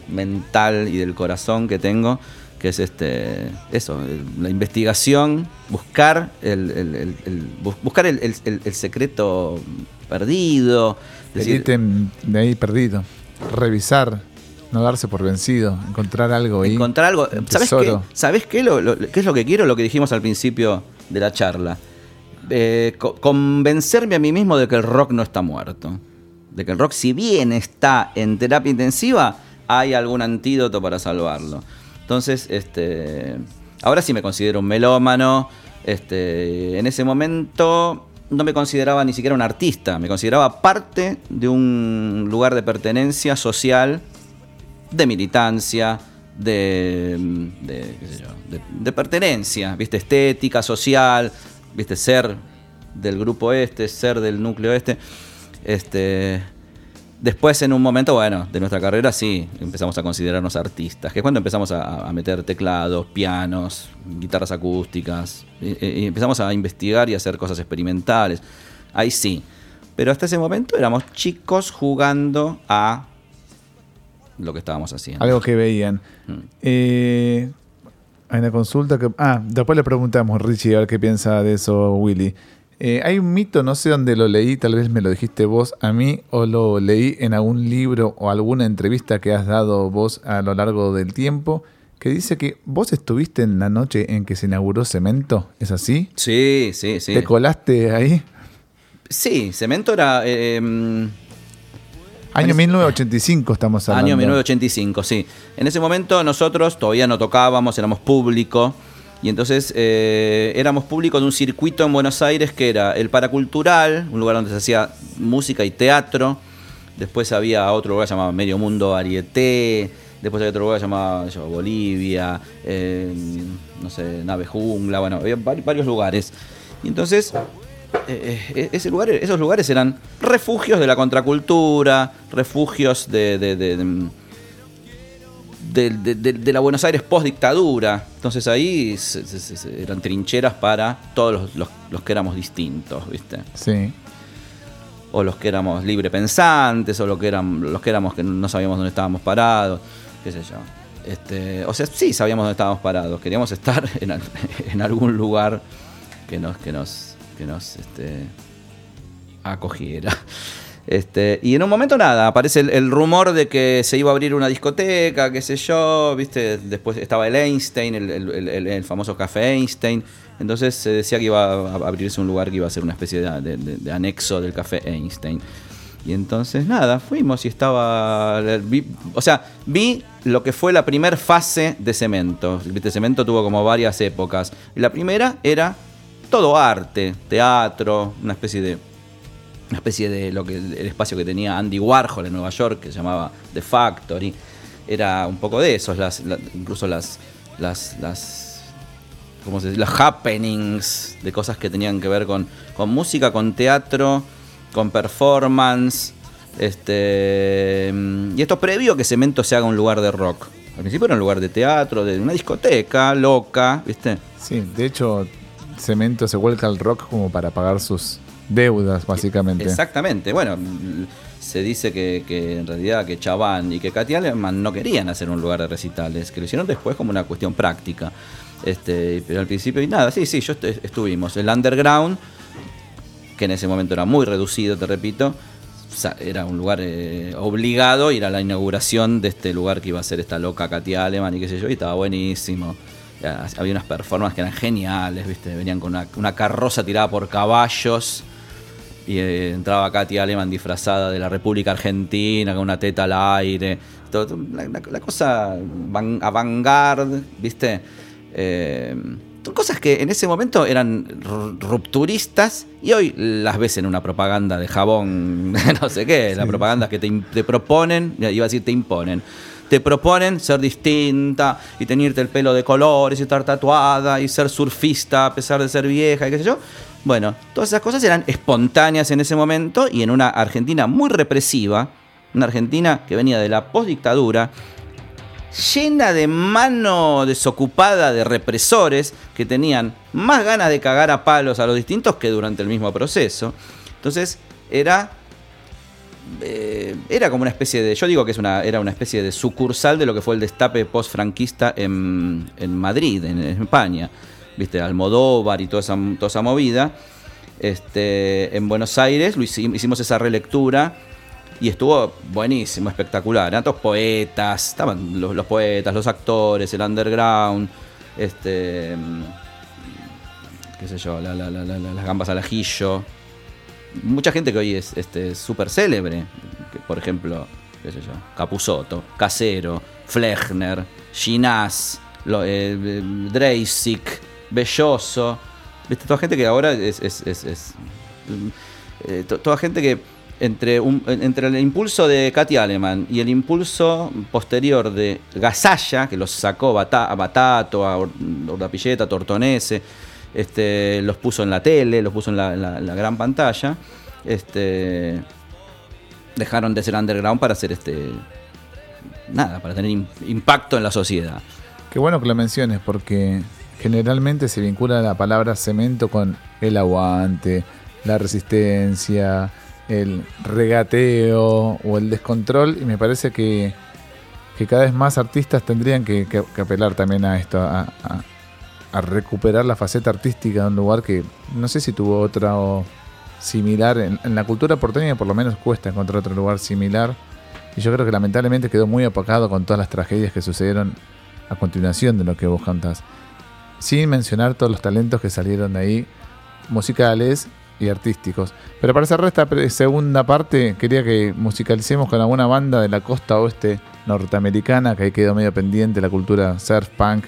mental y del corazón que tengo, que es este eso, la investigación, buscar el, el- el- el- bus- buscar el, el- el- el secreto perdido. El ítem de ahí perdido. Revisar, no darse por vencido, encontrar algo ahí. encontrar algo. ¿Sabes qué? ¿Sabes qué, lo- lo- qué es lo que quiero? Lo que dijimos al principio de la charla. Eh, co- convencerme a mí mismo de que el rock no está muerto. De que el rock, si bien está en terapia intensiva, hay algún antídoto para salvarlo. Entonces, este, ahora sí me considero un melómano. Este, en ese momento no me consideraba ni siquiera un artista, me consideraba parte de un lugar de pertenencia social de militancia, de, de- de pertenencia, ¿viste? Estética, social, ¿viste? Ser del grupo este, ser del núcleo este. Este. Después, en un momento, bueno, de nuestra carrera, sí, empezamos a considerarnos artistas, que es cuando empezamos a, a meter teclados, pianos, guitarras acústicas, y, y empezamos a investigar y a hacer cosas experimentales. Ahí sí. Pero hasta ese momento éramos chicos jugando a lo que estábamos haciendo. Algo que veían. Mm. Eh, hay una consulta que. Ah, después le preguntamos, Richie, a ver qué piensa de eso, Willy. Eh, hay un mito, no sé dónde lo leí, tal vez me lo dijiste vos a mí, o lo leí en algún libro o alguna entrevista que has dado vos a lo largo del tiempo, que dice que vos estuviste en la noche en que se inauguró Cemento. ¿Es así? Sí, sí, sí. ¿Te colaste ahí? Sí, Cemento era. eh, mm, Año 1985 estamos hablando. Año 1985, sí. En ese momento nosotros todavía no tocábamos, éramos público. Y entonces eh, éramos público de un circuito en Buenos Aires que era el Paracultural, un lugar donde se hacía música y teatro. Después había otro lugar llamado Medio Mundo Varieté. Después había otro lugar llamado yo, Bolivia, eh, no sé, Nave Jungla. Bueno, había vari- varios lugares. Y entonces eh, eh, ese lugar, esos lugares eran refugios de la contracultura, refugios de, de- de- de- la Buenos Aires post dictadura. Entonces ahí se- se- se- se- eran trincheras para todos los, los- los que éramos distintos, ¿viste? Sí. O los que éramos libre pensantes, o los que, eran, los que éramos que no sabíamos dónde estábamos parados, qué sé yo. Este, o sea, sí sabíamos dónde estábamos parados, queríamos estar en, en algún lugar que nos, que nos, que nos este, acogiera. Este, y en un momento nada, aparece el, el rumor de que se iba a abrir una discoteca, qué sé yo, viste, después estaba el Einstein, el, el- el- famoso café Einstein, entonces se decía que iba a abrirse un lugar que iba a ser una especie de, de- de- de anexo del café Einstein. Y entonces nada, fuimos y estaba, vi- o sea, vi lo que fue la primera fase de Cemento. Cemento tuvo como varias épocas. La primera era todo arte, teatro, una especie de una especie de lo que el espacio que tenía Andy Warhol en Nueva York que se llamaba The Factory. Era un poco de esos las, incluso las las las ¿cómo se dice? los happenings de cosas que tenían que ver con, con música con teatro con performance este y esto previo a que Cemento se haga un lugar de rock. Al principio era un lugar de teatro de una discoteca loca viste Sí, de hecho, Cemento se vuelca al rock como para pagar sus deudas, básicamente. Exactamente. Bueno, se dice que, que en realidad que Chaván y que Katy Aleman no querían hacer un lugar de recitales, que lo hicieron después como una cuestión práctica. Este, pero al principio y nada, sí, sí, yo est- estuvimos. El underground, que en ese momento era muy reducido, te repito, era un lugar eh, obligado ir a la inauguración de este lugar que iba a ser esta loca Katy Aleman y qué sé yo, y estaba buenísimo. Había unas performances que eran geniales, ¿viste? Venían con una, una carroza tirada por caballos. Y eh, entraba Katy Aleman disfrazada de la República Argentina, con una teta al aire. Todo- todo- la, la- la cosa van- avant-garde, ¿viste? Eh, son cosas que en ese momento eran ru- rupturistas y hoy las ves en una propaganda de jabón, no sé qué, la propaganda que te, te proponen, iba a decir te imponen. Te proponen ser distinta y teñirte el pelo de colores y estar tatuada y ser surfista a pesar de ser vieja y qué sé yo. Bueno, todas esas cosas eran espontáneas en ese momento y en una Argentina muy represiva, una Argentina que venía de la postdictadura, llena de mano desocupada de represores que tenían más ganas de cagar a palos a los distintos que durante el mismo proceso. Entonces, era eh, era como una especie de. Yo digo que es una, era una especie de sucursal de lo que fue el destape post-franquista en, en Madrid, en, España. Viste, Almodóvar y toda esa, toda esa movida. Este, en Buenos Aires hicimos esa relectura y estuvo buenísimo, espectacular. Eran todos poetas, estaban los, poetas, los actores, el underground, este. mm, qué sé yo, la- la- la- la- la- las gambas al ajillo. Mucha gente que hoy es este, súper célebre, que, por ejemplo, qué sé yo, Capusotto, Casero, Flechner, Ginás, eh, eh, Belloso. Toda gente que ahora es. es- eh, to- toda gente que entre, un- entre el impulso de Katy Aleman y el impulso posterior de Gasalla, que los sacó a Batato, a Urdapilleta, a Tortonese, este, los puso en la tele, los puso en la, gran pantalla, este, dejaron de ser underground para hacer este nada, para tener im- impacto en la sociedad. Qué bueno que lo menciones porque generalmente se vincula la palabra cemento con el aguante, la resistencia, el regateo o el descontrol y me parece que, cada vez más artistas tendrían que, apelar también a esto, a recuperar la faceta artística de un lugar que no sé si tuvo otra o similar. En, la cultura porteña por lo menos cuesta encontrar otro lugar similar y yo creo que lamentablemente quedó muy opacado con todas las tragedias que sucedieron a continuación de lo que vos cantás. Sin mencionar todos los talentos que salieron de ahí, musicales y artísticos. Pero para cerrar esta segunda parte, quería que musicalicemos con alguna banda de la costa oeste norteamericana, que ahí quedó medio pendiente la cultura surf punk.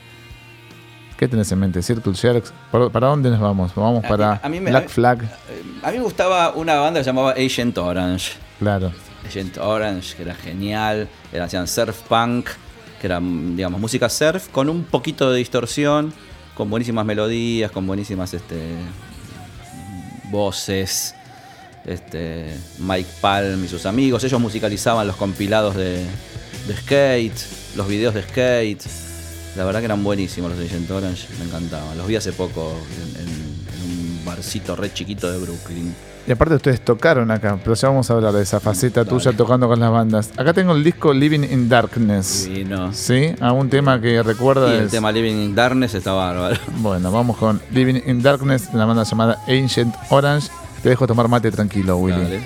¿Qué tenés en mente? Circle Jerks. ¿Para, dónde nos vamos? Vamos para a mí me- Black Flag. Eh, A mí me gustaba una banda que se llamaba Agent Orange. Claro. Agent Orange, que era genial, era, hacían surf punk, que era, digamos, música surf con un poquito de distorsión, con buenísimas melodías, con buenísimas este, voces. Este, Mike Palm y sus amigos, ellos musicalizaban los compilados de, de skate, los videos de skate. La verdad que eran buenísimos los Agent Orange, me encantaban. Los vi hace poco en, en- en un barcito re chiquito de Brooklyn. Y aparte ustedes tocaron acá, pero ya vamos a hablar de esa faceta tuya tocando con las bandas. Acá tengo el disco Living in Darkness. Divino. ¿Sí? ¿Algún tema que recuerda? Y el es- tema Living in Darkness está bárbaro. Bueno, vamos con Living in Darkness, de una banda llamada Ancient Orange. Te dejo tomar mate tranquilo, Willy. Dale.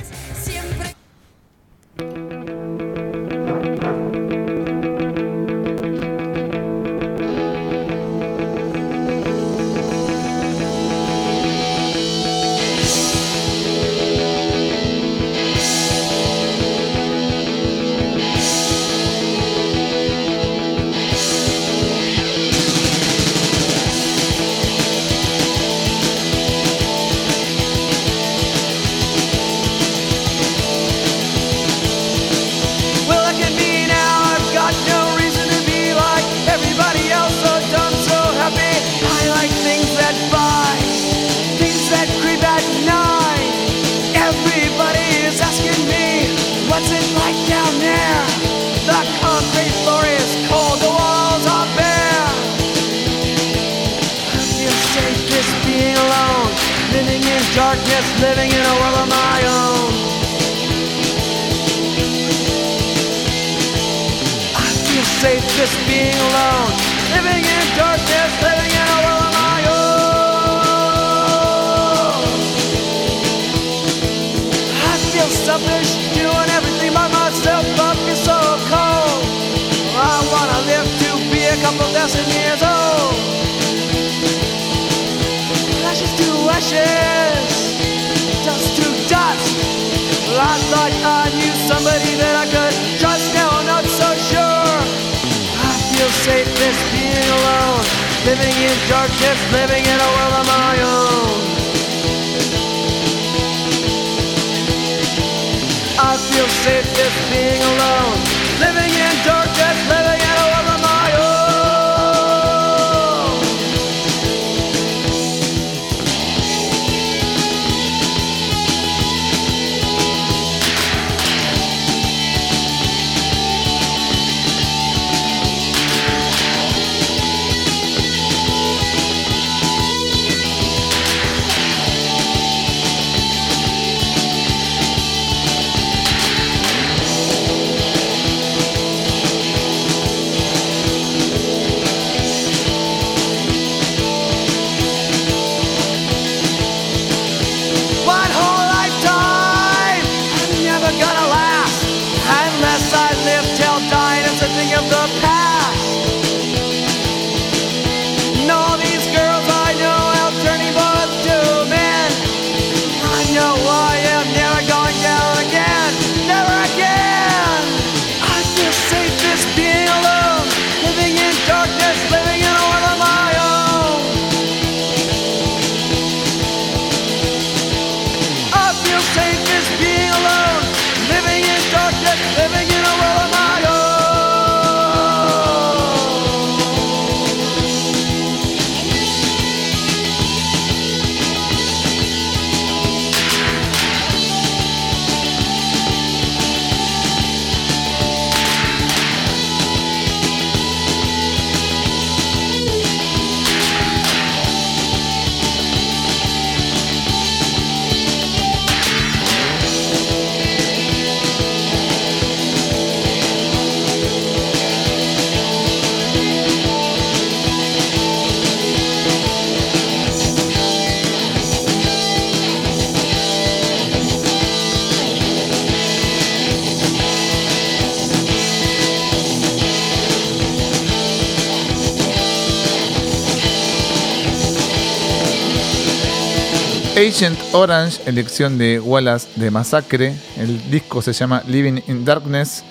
Agent Orange, elección de Wallace de Masacre. El disco se llama Living in Darkness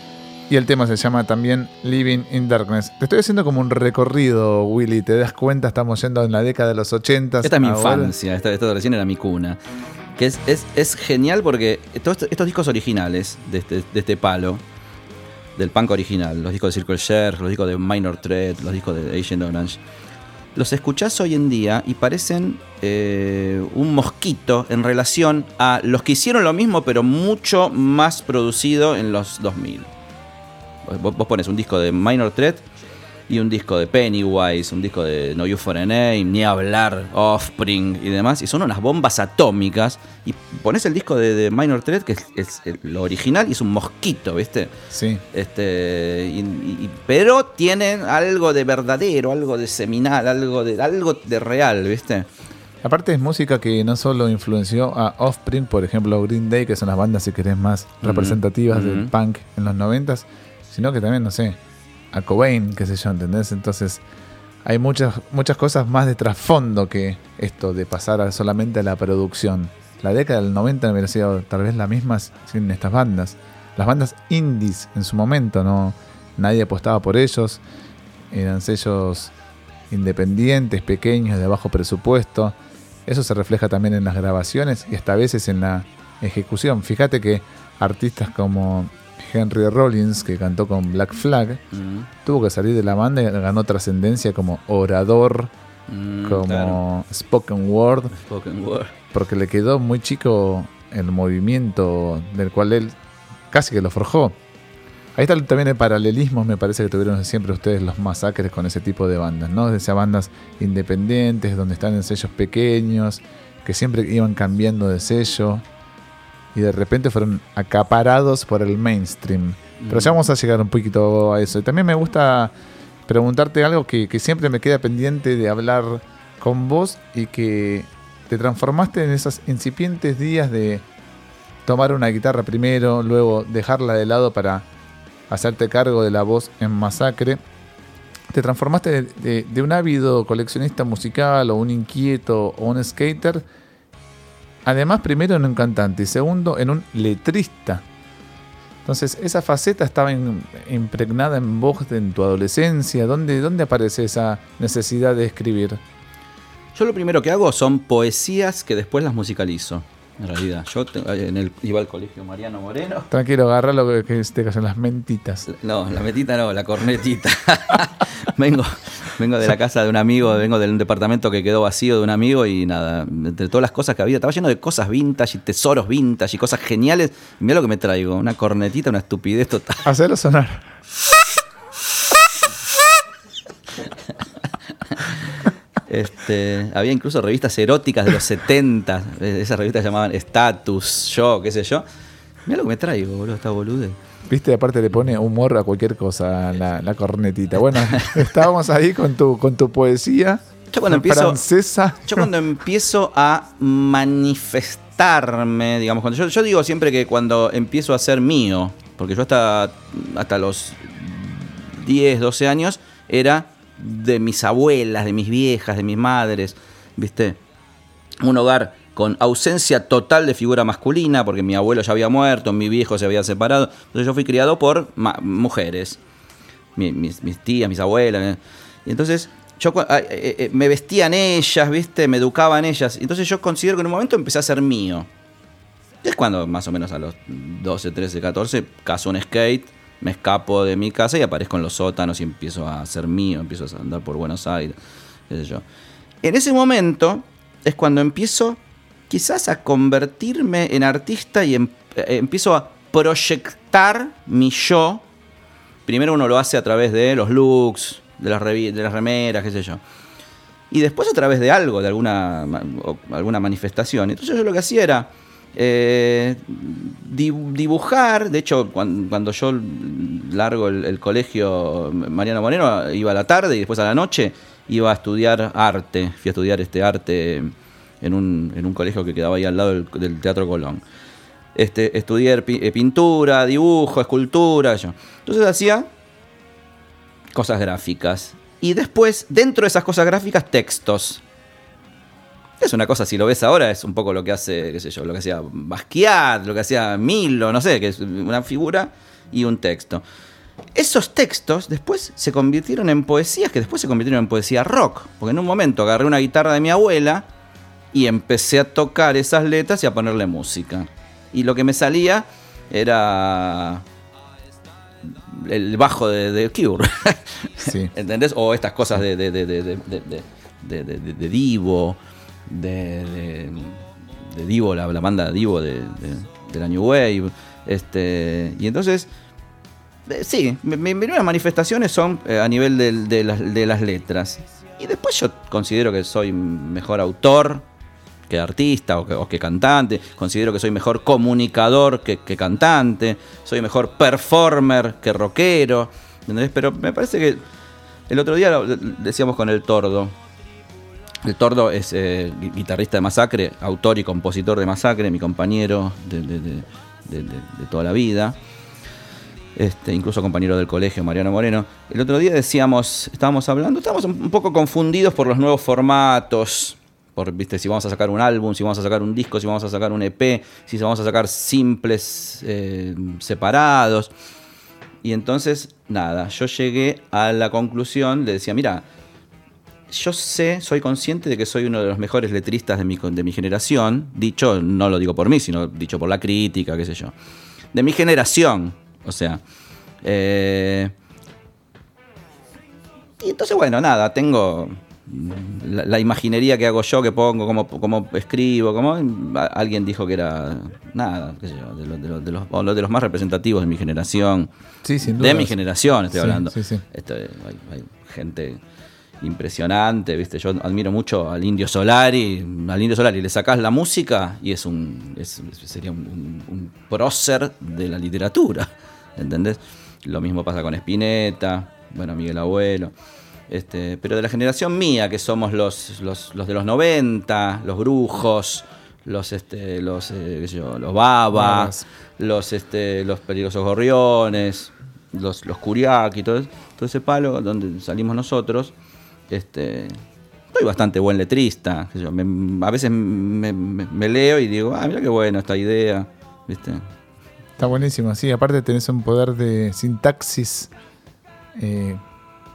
y el tema se llama también Living in Darkness. Te estoy haciendo como un recorrido, Willy. ¿Te das cuenta? Estamos yendo en la década de los 80. Esta es mi ahora. infancia, esta, esta recién era mi cuna. Que es, es, es genial porque todos estos, estos discos originales de este, de este palo, del punk original, los discos de Circle Share, los discos de Minor Threat, los discos de Agent Orange, los escuchás hoy en día y parecen eh, un mosquito en relación a los que hicieron lo mismo, pero mucho más producido en los 2000. Vos, vos pones un disco de Minor Threat y un disco de Pennywise, un disco de No You For a Name, ni hablar, Offspring y demás, y son unas bombas atómicas. Y pones el disco de, de Minor Threat, que es, lo original, y es un mosquito, ¿viste? Sí. Este, y- y- pero tienen algo de verdadero, algo de seminal, algo de, algo de real, ¿viste? Aparte es música que no solo influenció a Offspring, por ejemplo, Green Day, que son las bandas, si querés, más representativas del punk en los noventas, sino que también, no sé, a Cobain, qué sé yo, ¿entendés? Entonces hay muchas, muchas cosas más de trasfondo que esto de pasar solamente a la producción. La década del 90 hubiera sido tal vez la misma sin estas bandas. Las bandas indies en su momento, no nadie apostaba por ellos. Eran sellos independientes, pequeños, de bajo presupuesto. Eso se refleja también en las grabaciones y hasta a veces en la ejecución. Fíjate que artistas como Henry Rollins, que cantó con Black Flag, tuvo que salir de la banda y ganó trascendencia como orador, Mm, como claro. spoken word, Spoken word. porque le quedó muy chico el movimiento del cual él casi que lo forjó. Ahí está también el paralelismo, me parece que tuvieron siempre ustedes los masacres con ese tipo de bandas, ¿no? De esas bandas independientes, donde están en sellos pequeños, que siempre iban cambiando de sello y de repente fueron acaparados por el mainstream. Pero ya vamos a llegar un poquito a eso. Y también me gusta preguntarte algo que, que siempre me queda pendiente de hablar con vos y que te transformaste en esos incipientes días de tomar una guitarra primero, luego dejarla de lado para hacerte cargo de la voz en Masacre. Te transformaste de, de- de un ávido coleccionista musical o un inquieto o un skater. Además, primero en un cantante y segundo en un letrista. Entonces, esa faceta estaba impregnada en vos de- en tu adolescencia. ¿Dónde, ¿Dónde aparece esa necesidad de escribir? Yo lo primero que hago son poesías que después las musicalizo. En realidad, yo te- en el, iba al colegio Mariano Moreno. Tranquilo, agarra lo que, que te caen las mentitas. No, la metita no, la cornetita. vengo, vengo de la casa de un amigo, vengo de un departamento que quedó vacío de un amigo y nada, entre todas las cosas que había, estaba lleno de cosas vintage y tesoros vintage y cosas geniales. Mira lo que me traigo, una cornetita, una estupidez total. Hacelo sonar. Este, había incluso revistas eróticas de los 70, eh, esas revistas llamaban Status, Yo, qué sé yo. Mira lo que me traigo, boludo, esta bolude. Viste, aparte le pone humor a cualquier cosa la, la cornetita. Bueno, estábamos ahí con tu, con tu poesía Yo cuando empiezo- francesa. Yo cuando empiezo a manifestarme, digamos, cuando yo, yo digo siempre que cuando empiezo a ser mío, porque yo hasta, hasta los 10, 12 años era de mis abuelas, de mis viejas, de mis madres, ¿viste? Un hogar con ausencia total de figura masculina, porque mi abuelo ya había muerto, mi viejo se había separado, entonces yo fui criado por mujeres mi- mis, tías, mis abuelas. ¿eh? Y entonces yo eh, eh, me vestían ellas, ¿viste? Me educaban ellas. Entonces yo considero que en un momento empecé a ser mío. Es cuando más o menos a los 12, 13, 14 caso un skate, me escapo de mi casa y aparezco en los sótanos y empiezo a ser mío, empiezo a andar por Buenos Aires, qué sé yo. En ese momento es cuando empiezo quizás a convertirme en artista y em- eh, empiezo a proyectar mi yo primero uno lo hace a través de los looks, de las, de las remeras, qué sé yo. Y después a través de algo, de alguna, alguna manifestación. Entonces yo lo que hacía era eh, di- dibujar. De hecho, cuan- cuando, yo largo el, colegio Mariano Moreno, iba a la tarde y después a la noche iba a estudiar arte. Fui a estudiar este arte en un, en un colegio que quedaba ahí al lado del, del Teatro Colón. Este, estudié eh, pintura, dibujo, escultura. Yo. Entonces hacía cosas gráficas. Y después, dentro de esas cosas gráficas, textos. Es una cosa, si lo ves ahora, es un poco lo que hace, qué sé yo, lo que hacía Basquiat, lo que hacía Milo, no sé, que es una figura y un texto. Esos textos después se convirtieron en poesías que después se convirtieron en poesía rock. Porque en un momento agarré una guitarra de mi abuela y empecé a tocar esas letras y a ponerle música. Y lo que me salía era el bajo de, de Cure. Sí. ¿Entendés? O estas cosas de, de, de, de, de- de- de- de- de- de Divo, de, de- de Divo, la, banda Divo de, de- la New Wave. Este, y entonces, eh, sí, mi- mis primeras manifestaciones son eh, a nivel de, las, letras. Y después yo considero que soy mejor autor que artista o que, cantante. Considero que soy mejor comunicador que, que cantante. Soy mejor performer que rockero. ¿entendés? Pero me parece que el otro día decíamos con el Tordo. El Tordo es eh, gui- guitarrista de Masacre, autor y compositor de Masacre, mi compañero de, toda la vida. Este, incluso compañero del colegio, Mariano Moreno. El otro día decíamos, estábamos hablando, estábamos un poco confundidos por los nuevos formatos. Por, viste, si vamos a sacar un álbum, si vamos a sacar un disco, si vamos a sacar un EP, si vamos a sacar simples eh, separados. Y entonces, nada, yo llegué a la conclusión, le decía, mira, yo sé, soy consciente de que soy uno de los mejores letristas de mi, de mi generación, dicho, no lo digo por mí, sino dicho por la crítica, qué sé yo. De mi generación, o sea. eh, y entonces, bueno, nada, tengo la, la imaginería que hago yo, que pongo, cómo, cómo escribo, cómo a- alguien dijo que era nada, qué sé yo, de, los- de los- de los, o de los más representativos de mi generación. Sí, sin De dudas. mi generación estoy Sí, hablando. sí, sí. Esto, eh, hay, hay gente impresionante, ¿viste? Yo admiro mucho al Indio Solari. Al Indio Solari le sacás la música y es un es- sería un, un- un prócer de la literatura, ¿entendés? Lo mismo pasa con Spinetta, bueno, Miguel Abuelo. Este, pero de la generación mía, que somos los, los, los de los 90, los brujos, los este, los, eh, qué sé yo, los babas, los este, los peligrosos gorriones, los, los todo, todo ese palo donde salimos nosotros, este, soy bastante buen letrista. a veces me, leo y digo, ah, mira qué buena esta idea. Está buenísimo, sí. Aparte tenés un poder de sintaxis. eh,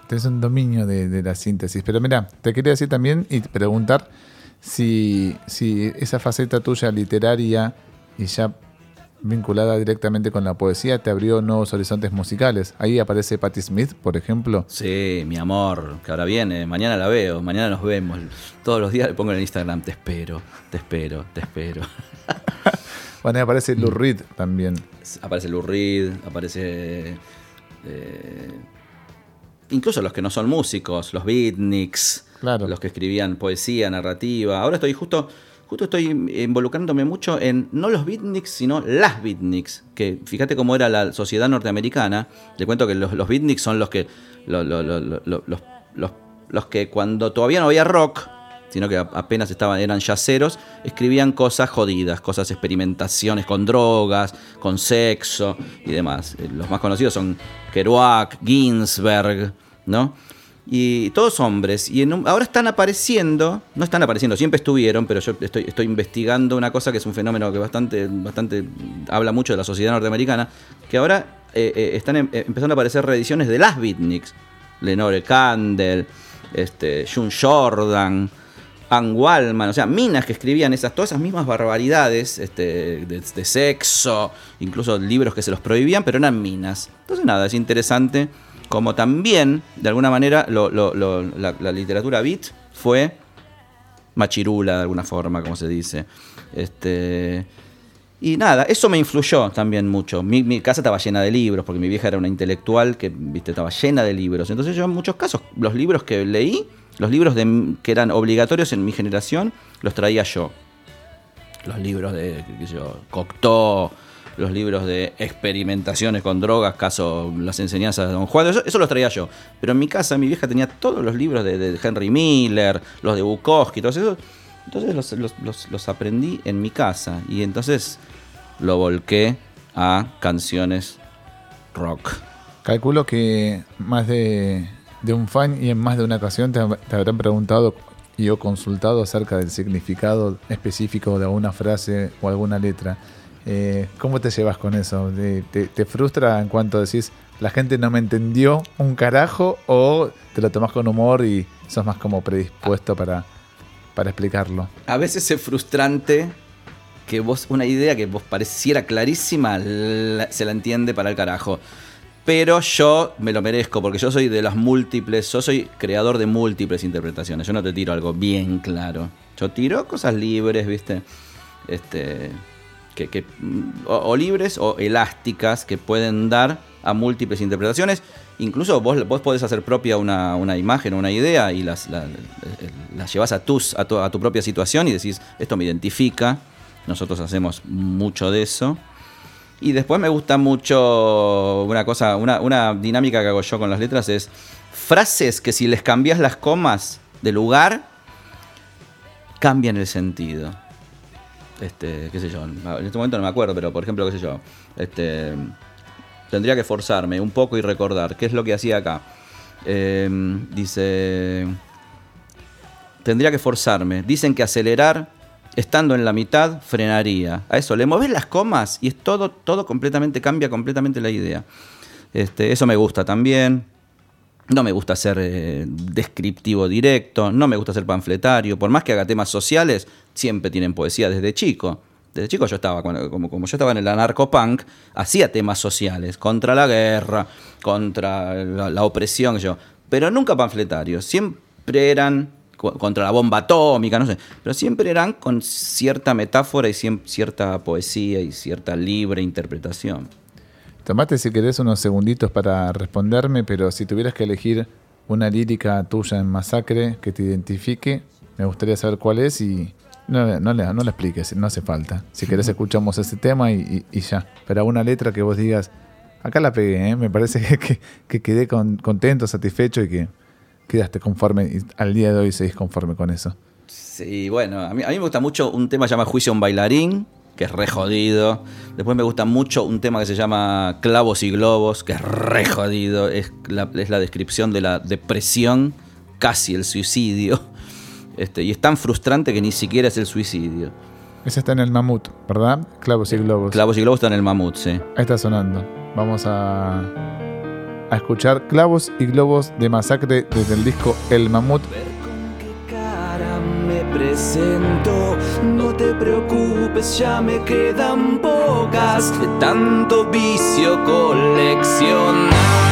tenés un dominio de, de la síntesis. Pero mira, te quería decir también y preguntar si, si esa faceta tuya literaria y ya vinculada directamente con la poesía te abrió nuevos horizontes musicales. Ahí aparece Patti Smith, por ejemplo. Sí, mi amor, que ahora viene, mañana la veo, mañana nos vemos. Todos los días le pongo en el Instagram, te espero, te espero, te espero. Bueno, ahí aparece Lou Reed también. Aparece Lou Reed, aparece. eh, incluso los que no son músicos, los beatniks, Claro. los que escribían poesía, narrativa. Ahora estoy justo. Justo estoy involucrándome mucho en no los beatniks, sino las beatniks. Que fíjate cómo era la sociedad norteamericana. Le cuento que los, los beatniks son los que. lo- lo- lo- lo- lo- los, los- los que cuando todavía no había rock, sino que apenas estaban, eran yaceros, escribían cosas jodidas, cosas experimentaciones con drogas, con sexo y demás. Eh, Los más conocidos son Kerouac, Ginsberg, ¿no? Y todos hombres. Y en un- ahora están apareciendo, no están apareciendo, siempre estuvieron, pero yo estoy, estoy investigando una cosa que es un fenómeno que bastante, bastante habla mucho de la sociedad norteamericana, que ahora eh, eh, están em- eh, empezando a aparecer reediciones de las beatniks. Lenore Candle, este, June Jordan, Ann Wallman, o sea, minas que escribían esas, todas esas mismas barbaridades este, de, de sexo, incluso libros que se los prohibían, pero eran minas. Entonces, nada, es interesante como también, de alguna manera, lo- lo- lo- la, la literatura beat fue machirula, de alguna forma, como se dice. Este, y nada, eso me influyó también mucho. Mi, casa estaba llena de libros, porque mi vieja era una intelectual que viste, estaba llena de libros. Entonces yo en muchos casos, los libros que leí, los libros de, que eran obligatorios en mi generación, los traía yo. Los libros de, qué sé yo, Cocteau, los libros de experimentaciones con drogas, caso las enseñanzas de Don Juan, eso, los traía yo. Pero en mi casa mi vieja tenía todos los libros de, Henry Miller, los de Bukowski, todos esos. Entonces los, los- los- los aprendí en mi casa y entonces lo volqué a canciones rock. Calculo que más de, de un fan y en más de una ocasión te, te habrán preguntado y o consultado acerca del significado específico de alguna frase o alguna letra. Eh, ¿Cómo te llevas con eso? ¿Te, frustra en cuanto decís, la gente no me entendió un carajo o te lo tomás con humor y sos más como predispuesto para, para explicarlo? A veces es frustrante que vos, una idea que vos pareciera clarísima, la- se la entiende para el carajo. Pero yo me lo merezco, porque yo soy de las múltiples, yo soy creador de múltiples interpretaciones. Yo no te tiro algo bien claro. Yo tiro cosas libres, ¿viste? Este. Que, mm, o, o libres o elásticas que pueden dar a múltiples interpretaciones. Incluso vos, vos podés hacer propia una, una imagen o una idea y las, la- las llevas a, tus, a, tu, a tu propia situación y decís, esto me identifica. Nosotros hacemos mucho de eso. Y después me gusta mucho una cosa, una, una dinámica que hago yo con las letras es frases que si les cambias las comas de lugar, cambian el sentido. Este, qué sé yo, en este momento no me acuerdo, pero por ejemplo, qué sé yo, este, tendría que forzarme un poco y recordar qué es lo que hacía acá. Eh, dice, tendría que forzarme. Dicen que acelerar, estando en la mitad, frenaría. A eso, le mueves las comas y es todo, todo completamente, cambia completamente la idea. Este, eso me gusta también. No me gusta ser eh, descriptivo directo, no me gusta ser panfletario. Por más que haga temas sociales, siempre tienen poesía desde chico. Desde chico yo estaba, cuando- como, como yo estaba en el anarcopunk, hacía temas sociales, contra la guerra, contra la, opresión, yo. pero nunca panfletarios. Siempre eran co- contra la bomba atómica, no sé, pero siempre eran con cierta metáfora y cierta poesía y cierta libre interpretación. Tomate si querés unos segunditos para responderme, pero si tuvieras que elegir una lírica tuya en Masacre que te identifique, me gustaría saber cuál es y no, no, le, no la expliques, no hace falta. Si querés escuchamos ese tema y, y- y ya. Pero una letra que vos digas, acá la pegué, ¿eh? me parece que, que- que quedé con- contento, satisfecho y que quedaste conforme y al día de hoy seguís conforme con eso. Sí, bueno, a mí, a mí me gusta mucho un tema que se llama Juicio a un bailarín, que es re jodido. Después me gusta mucho un tema que se llama Clavos y Globos, que es re jodido. Es la, es la descripción de la depresión, casi el suicidio. Este, y es tan frustrante que ni siquiera es el suicidio. Ese está en el mamut, ¿verdad? Clavos y globos. Clavos y Globos está en el mamut, sí. Ahí está sonando. Vamos a, a escuchar Clavos y Globos de Masacre desde el disco El Mamut. Ver con qué cara me presento. No te preocupes, ya me quedan pocas de tanto vicio coleccionar.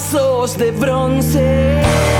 Fracasos de bronce.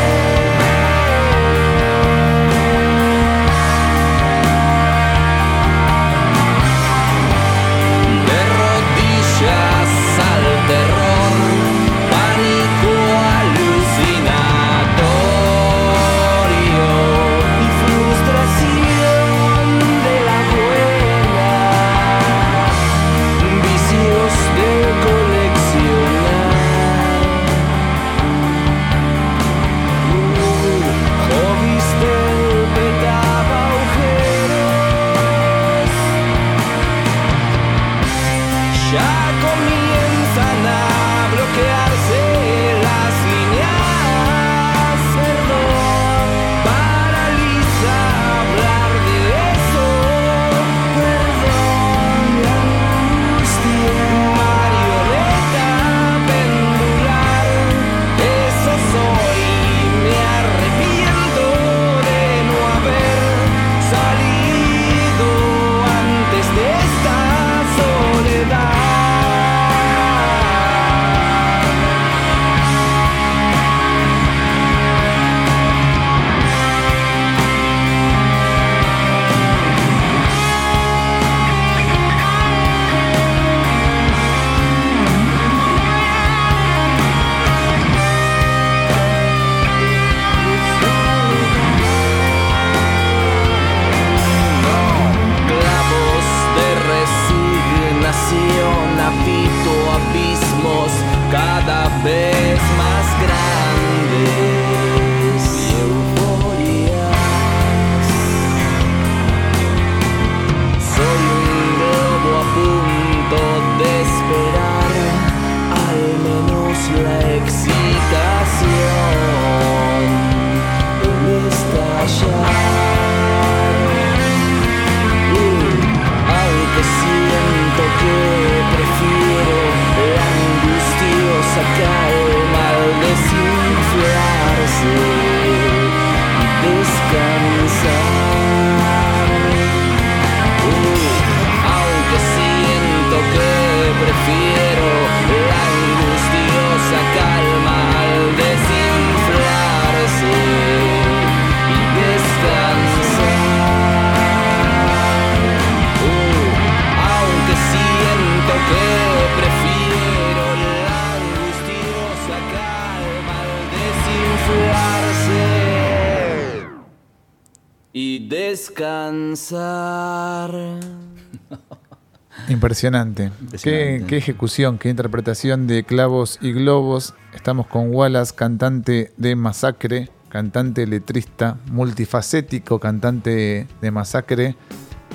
Impresionante. Qué, ejecución, qué interpretación de clavos y globos. Estamos con Wallace, cantante de Masacre, cantante letrista, multifacético, cantante de Masacre.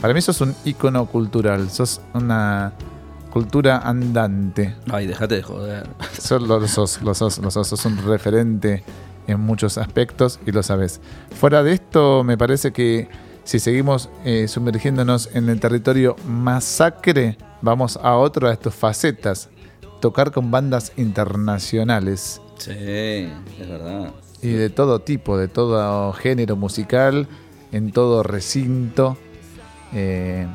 Para mí sos un ícono cultural, sos una cultura andante. Ay, déjate de joder. Sos, lo sos, lo sos, lo sos, sos un referente en muchos aspectos y lo sabes. Fuera de esto, me parece que si seguimos eh, sumergiéndonos en el territorio masacre, vamos a otra de tus facetas. Tocar con bandas internacionales Sí, es verdad. y de todo tipo, de todo género musical, en todo recinto. Eh,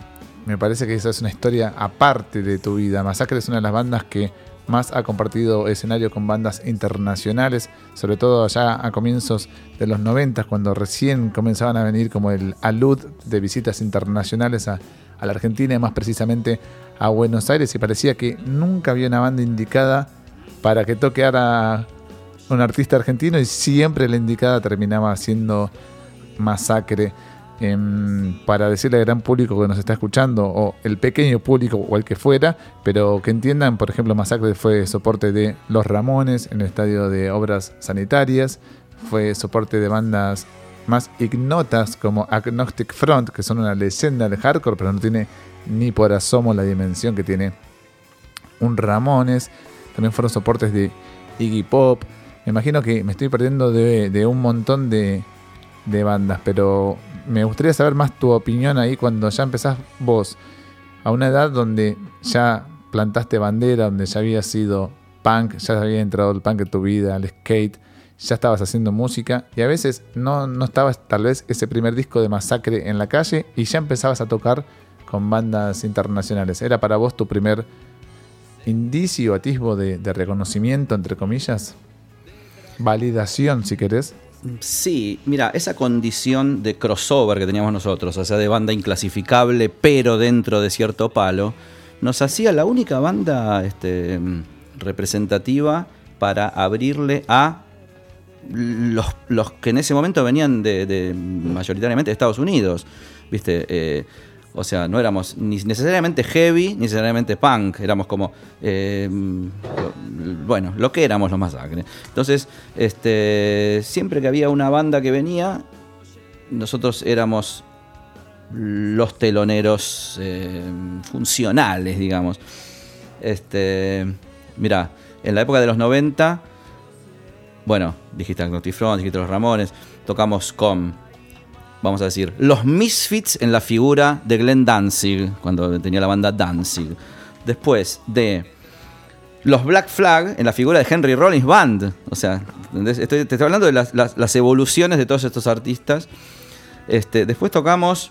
me parece que esa es una historia aparte de tu vida. Masacre es una de las bandas que más ha compartido escenario con bandas internacionales, sobre todo allá a comienzos de los 90, cuando recién comenzaban a venir como el alud de visitas internacionales a, a la Argentina y más precisamente a Buenos Aires y parecía que nunca había una banda indicada para que toque ahora un artista argentino y siempre la indicada terminaba siendo Masacre. Em, para decirle al gran público que nos está escuchando, o el pequeño público, o el que fuera, pero que entiendan, por ejemplo, Masacre fue soporte de Los Ramones en el estadio de obras sanitarias, fue soporte de bandas más ignotas como Agnostic Front, que son una leyenda del hardcore, pero no tiene ni por asomo la dimensión que tiene un Ramones. También fueron soportes de Iggy Pop. Me imagino que me estoy perdiendo de, un montón de, de bandas, pero me gustaría saber más tu opinión ahí cuando ya empezás vos a una edad donde ya plantaste bandera, donde ya había sido punk, ya había entrado el punk en tu vida, el skate, ya estabas haciendo música y a veces no, no estabas tal vez ese primer disco de masacre en la calle y ya empezabas a tocar con bandas internacionales. ¿Era para vos tu primer indicio, atisbo de, de reconocimiento, entre comillas? Validación, si querés. Sí, mira, esa condición de crossover que teníamos nosotros, o sea, de banda inclasificable, pero dentro de cierto palo, nos hacía la única banda este, representativa para abrirle a los, los que en ese momento venían de, mayoritariamente de Estados Unidos, ¿viste? Eh, o sea, no éramos ni necesariamente heavy, ni necesariamente punk. Éramos como. eh, bueno, lo que éramos los masacres. Entonces, este, siempre que había una banda que venía, nosotros éramos los teloneros eh, funcionales, digamos. Este, mira, en la época de los 90, bueno, dijiste Agnostic Front, dijiste los Ramones, tocamos con vamos a decir, los Misfits en la figura de Glenn Danzig, cuando tenía la banda Danzig. Después de los Black Flag en la figura de Henry Rollins Band. O sea. Estoy- te estoy hablando de las, evoluciones de todos estos artistas. Este, después tocamos.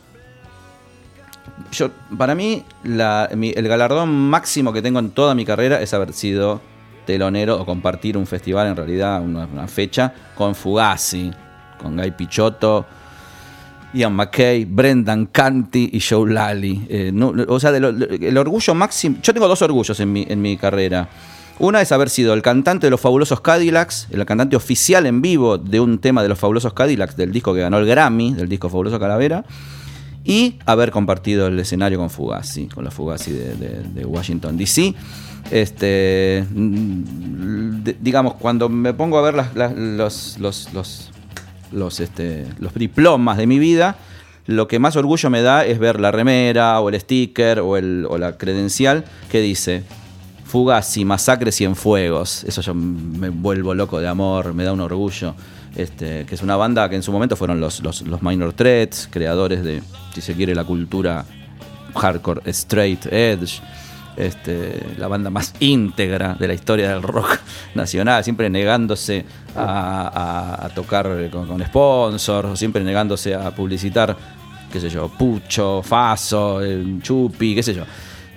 Yo, para mí, el galardón máximo que tengo en toda mi carrera es haber sido telonero o compartir un festival, en realidad, una, una fecha, con Fugazi, con Guy Pichotto, Ian McKay, Brendan Canty y Joe Lally. Eh, no- o sea, el orgullo máximo. Yo tengo dos orgullos en mi, en mi carrera. Una es haber sido el cantante de los fabulosos Cadillacs, el cantante oficial en vivo de un tema de los fabulosos Cadillacs, del disco que ganó el Grammy, del disco Fabuloso Calavera, y haber compartido el escenario con Fugazi, con la Fugazi de, Washington DC. Este, mm, digamos, cuando me pongo a ver los, los, los, los, este, los diplomas de mi vida, lo que más orgullo me da es ver la remera o el sticker o, el, o la credencial que dice Fugazi, Masacre Cienfuegos. Eso yo me vuelvo loco de amor, me da un orgullo. Este, que es una banda que en su momento fueron los, los, los Minor Threats, creadores de, si se quiere, la cultura hardcore straight edge. Este, la banda más íntegra de la historia del rock nacional, siempre negándose a, tocar con, con sponsors, siempre negándose a publicitar, qué sé yo, Pucho, Faso, Chupi, qué sé yo.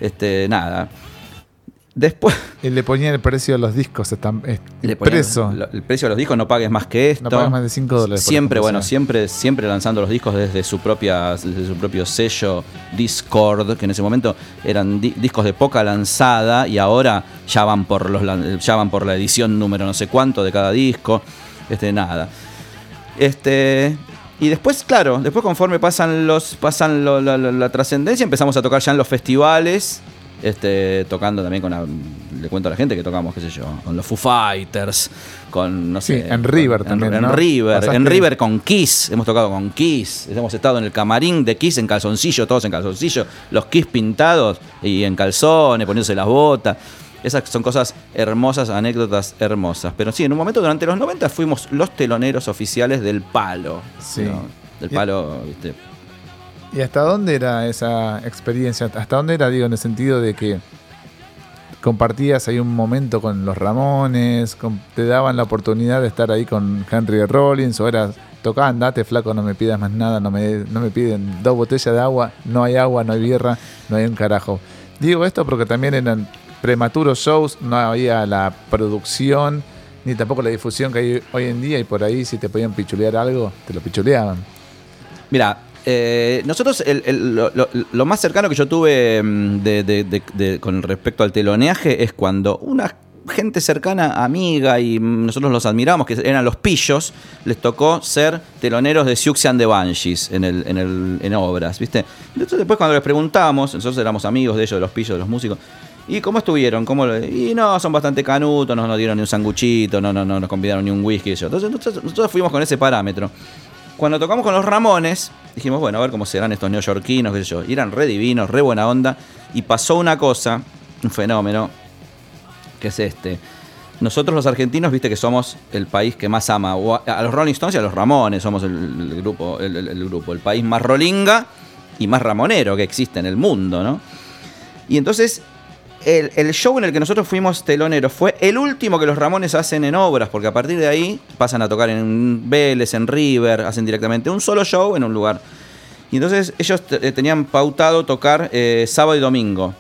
Este, nada. Después Y le ponían el precio de los discos, están eh, le ponían preso. lo- el precio de los discos no pagues más que esto. No pagues más de 5 dólares Siempre, bueno, siempre, siempre lanzando los discos desde su propia, desde su propio sello Discord, que en ese momento eran di- discos de poca lanzada y ahora ya van por los ya van por la edición número no sé cuánto de cada disco. Este, nada. Este. Y después, claro, después conforme pasan los pasan lo- la, la- la trascendencia, empezamos a tocar ya en los festivales, este, tocando también con, la- le cuento a la gente que tocamos, qué sé yo, con los Foo Fighters, con, no Sí, sé. en River también, En ¿no? River, Pasaste- en River con Kiss, hemos tocado con Kiss, hemos estado en el camarín de Kiss en calzoncillo, todos en calzoncillo, los Kiss pintados y en calzones, poniéndose las botas. Esas son cosas hermosas, anécdotas hermosas. Pero sí, en un momento durante los 90 fuimos los teloneros oficiales del palo. Sí. ¿no? Del palo, ¿viste? ¿Y hasta dónde era esa experiencia? ¿Hasta dónde era, digo, en el sentido de que compartías ahí un momento con los Ramones, te daban la oportunidad de estar ahí con Henry Rollins, o eras, tocá, andate flaco, no me pidas más nada, no me, no me piden dos botellas de agua, no hay agua, no hay birra, no hay un carajo. Digo esto porque también eran prematuros shows, no había la producción, ni tampoco la difusión que hay hoy en día, y por ahí si te podían pichulear algo, te lo pichuleaban. Mira, eh, nosotros lo, más cercano que yo tuve mm, con respecto al teloneaje es cuando una gente cercana, amiga, y mm, nosotros los admiramos, que eran los pillos, les tocó ser teloneros de Siouxsie and the Banshees en, obras, ¿viste? Entonces después cuando les preguntamos, nosotros éramos amigos de ellos, de los pillos, de los músicos, ¿Y cómo estuvieron? ¿Cómo Y no, son bastante canutos, no nos dieron ni un sanguchito, no, no, no nos convidaron ni un whisky. Entonces nosotros, nosotros fuimos con ese parámetro. Cuando tocamos con los Ramones, dijimos, bueno, a ver cómo serán estos neoyorquinos, qué sé yo. Eran re divinos, re buena onda. Y pasó una cosa, un fenómeno, que es este. Nosotros los argentinos, viste que somos el país que más ama a, los Rolling Stones y a los Ramones. Somos el, grupo, el, el- el grupo, el país más rolinga y más ramonero que existe en el mundo, ¿no? Y entonces el, show en el que nosotros fuimos teloneros fue el último que los Ramones hacen en obras, porque a partir de ahí pasan a tocar en Vélez, en River, hacen directamente un solo show en un lugar. Y entonces ellos eh, tenían pautado tocar eh, sábado y domingo.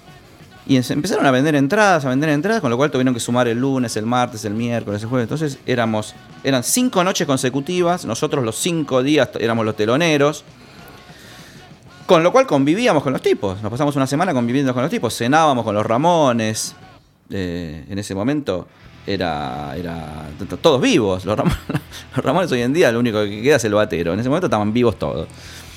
Y empezaron a vender entradas, a vender entradas, con lo cual tuvieron que sumar el lunes, el martes, el miércoles, el jueves. Entonces éramos, eran cinco noches consecutivas, nosotros los cinco días éramos los teloneros. Con lo cual convivíamos con los tipos. Nos pasamos una semana conviviendo con los tipos. Cenábamos con los Ramones. Eh, en ese momento era, era todos vivos. Los Ramones, los Ramones hoy en día lo único que queda es el batero. En ese momento estaban vivos todos.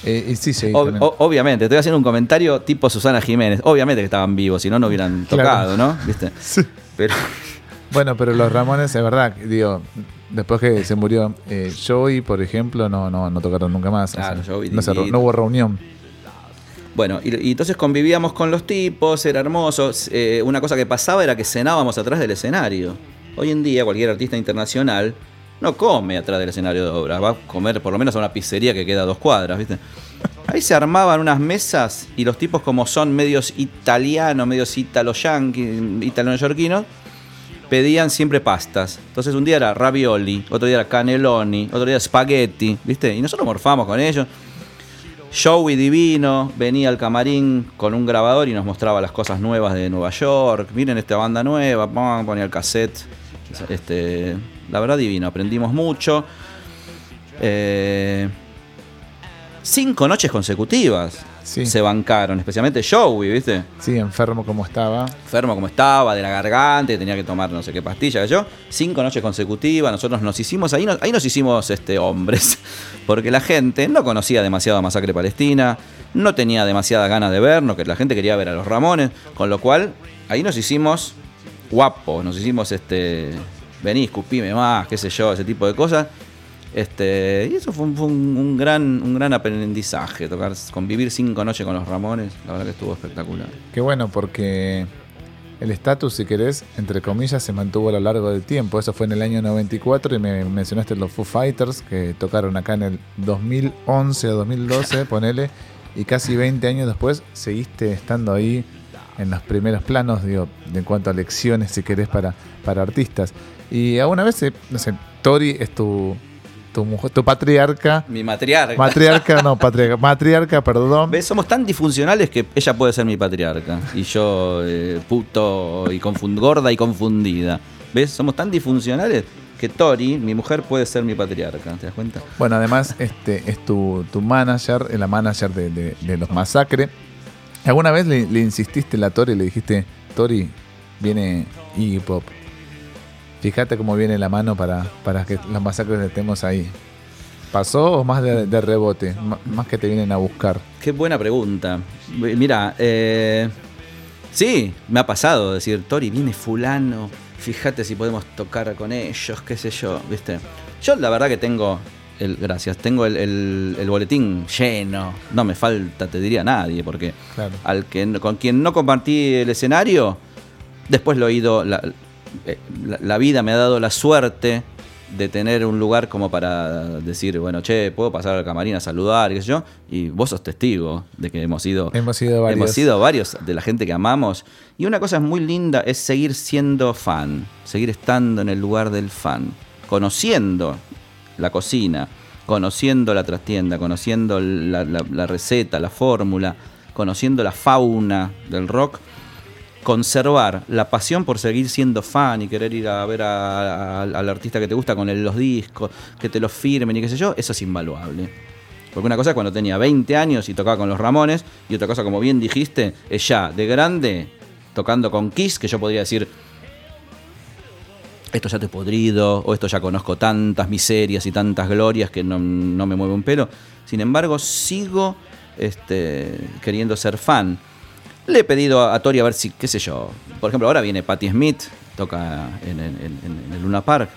Eh, y sí, sí. Ob- obviamente, estoy haciendo un comentario tipo Susana Jiménez. Obviamente que estaban vivos, si no, no hubieran Claro. tocado, ¿no? ¿Viste? Pero Bueno, pero los Ramones, es verdad, digo, después que se murió eh, Joey, por ejemplo, no, no, no tocaron nunca más. o Claro, sea, Joey no, se no hubo reunión. Bueno, y, entonces convivíamos con los tipos, era hermoso. Eh, una cosa que pasaba era que cenábamos atrás del escenario. Hoy en día cualquier artista internacional no come atrás del escenario de obra, va a comer por lo menos a una pizzería que queda a dos cuadras, ¿viste? Ahí se armaban unas mesas y los tipos como son medios italianos, medios italo-yanqui, italo-neoyorquinos, pedían siempre pastas. Entonces un día era ravioli, otro día era cannelloni, otro día spaghetti, ¿viste? Y nosotros morfamos con ellos. Joey Divino venía al camarín con un grabador y nos mostraba las cosas nuevas de Nueva York. Miren esta banda nueva, ponía el cassette. Este, la verdad divino, aprendimos mucho. Eh, cinco noches consecutivas Sí. se bancaron, especialmente Joey, ¿viste? Sí, enfermo como estaba. enfermo como estaba, de la garganta, y tenía que tomar no sé qué pastilla, que yo. Cinco noches consecutivas, nosotros nos hicimos, ahí nos, ahí nos hicimos este, hombres, porque la gente no conocía demasiado a Masacre Palestina, no tenía demasiada ganas de vernos, que la gente quería ver a los Ramones, con lo cual ahí nos hicimos guapos, nos hicimos, este, vení, escupime más, qué sé yo, ese tipo de cosas. Este, y eso fue, un, fue un- un gran, un gran aprendizaje, tocar, convivir cinco noches con los Ramones, la verdad que estuvo espectacular. Qué bueno, porque el estatus, si querés, entre comillas, se mantuvo a lo largo del tiempo. Eso fue en el año 94 y me mencionaste los Foo Fighters que tocaron acá en el 2011 o 2012, ponele, y casi 20 años después seguiste estando ahí en los primeros planos, digo, en cuanto a lecciones, si querés, para, para artistas. Y alguna vez, eh, no sé, Tori es tu, tu, mujer, tu patriarca. Mi matriarca. Matriarca, no, patriarca, matriarca, perdón. ¿Ves? Somos tan disfuncionales que ella puede ser mi patriarca. Y yo, eh, puto y confund gorda y confundida. ¿Ves? Somos tan disfuncionales que Tori, mi mujer, puede ser mi patriarca. ¿Te das cuenta? Bueno, además este es tu, tu manager, la manager de, de- de los Masacre. ¿Alguna vez le, le insististe a la Tori le dijiste, Tori, viene Iggy Pop? Fíjate cómo viene la mano para, para que los masacres estemos ahí. ¿Pasó o más de, de rebote? M- más que te vienen a buscar. Qué buena pregunta. Mira, eh, sí, me ha pasado decir, Tori, viene fulano, fíjate si podemos tocar con ellos, qué sé yo, ¿viste? Yo la verdad que tengo, el, gracias, tengo el, el- el boletín lleno, no me falta, te diría nadie, porque Claro. al que, con quien no compartí el escenario, después lo he ido, la, eh, la- la vida me ha dado la suerte de tener un lugar como para decir, bueno, che, puedo pasar al camarín a saludar, y qué sé yo, y vos sos testigo de que hemos ido, Hemos ido varios. hemos sido varios de la gente que amamos. Y una cosa muy linda es seguir siendo fan, seguir estando en el lugar del fan, conociendo la cocina, conociendo la trastienda, conociendo la, la- la receta, la fórmula, conociendo la fauna del rock, conservar la pasión por seguir siendo fan y querer ir a ver al artista que te gusta con los discos, que te los firmen y qué sé yo, eso es invaluable. Porque una cosa es cuando tenía 20 años y tocaba con los Ramones, y otra cosa, como bien dijiste, es ya de grande, tocando con Kiss, que yo podría decir, esto ya te he podrido, o esto ya conozco tantas miserias y tantas glorias que no, no me mueve un pelo. Sin embargo, sigo este, queriendo ser fan. Le he pedido a, Tori a ver si, qué sé yo. Por ejemplo, ahora viene Patti Smith, toca en, en- el Luna Park.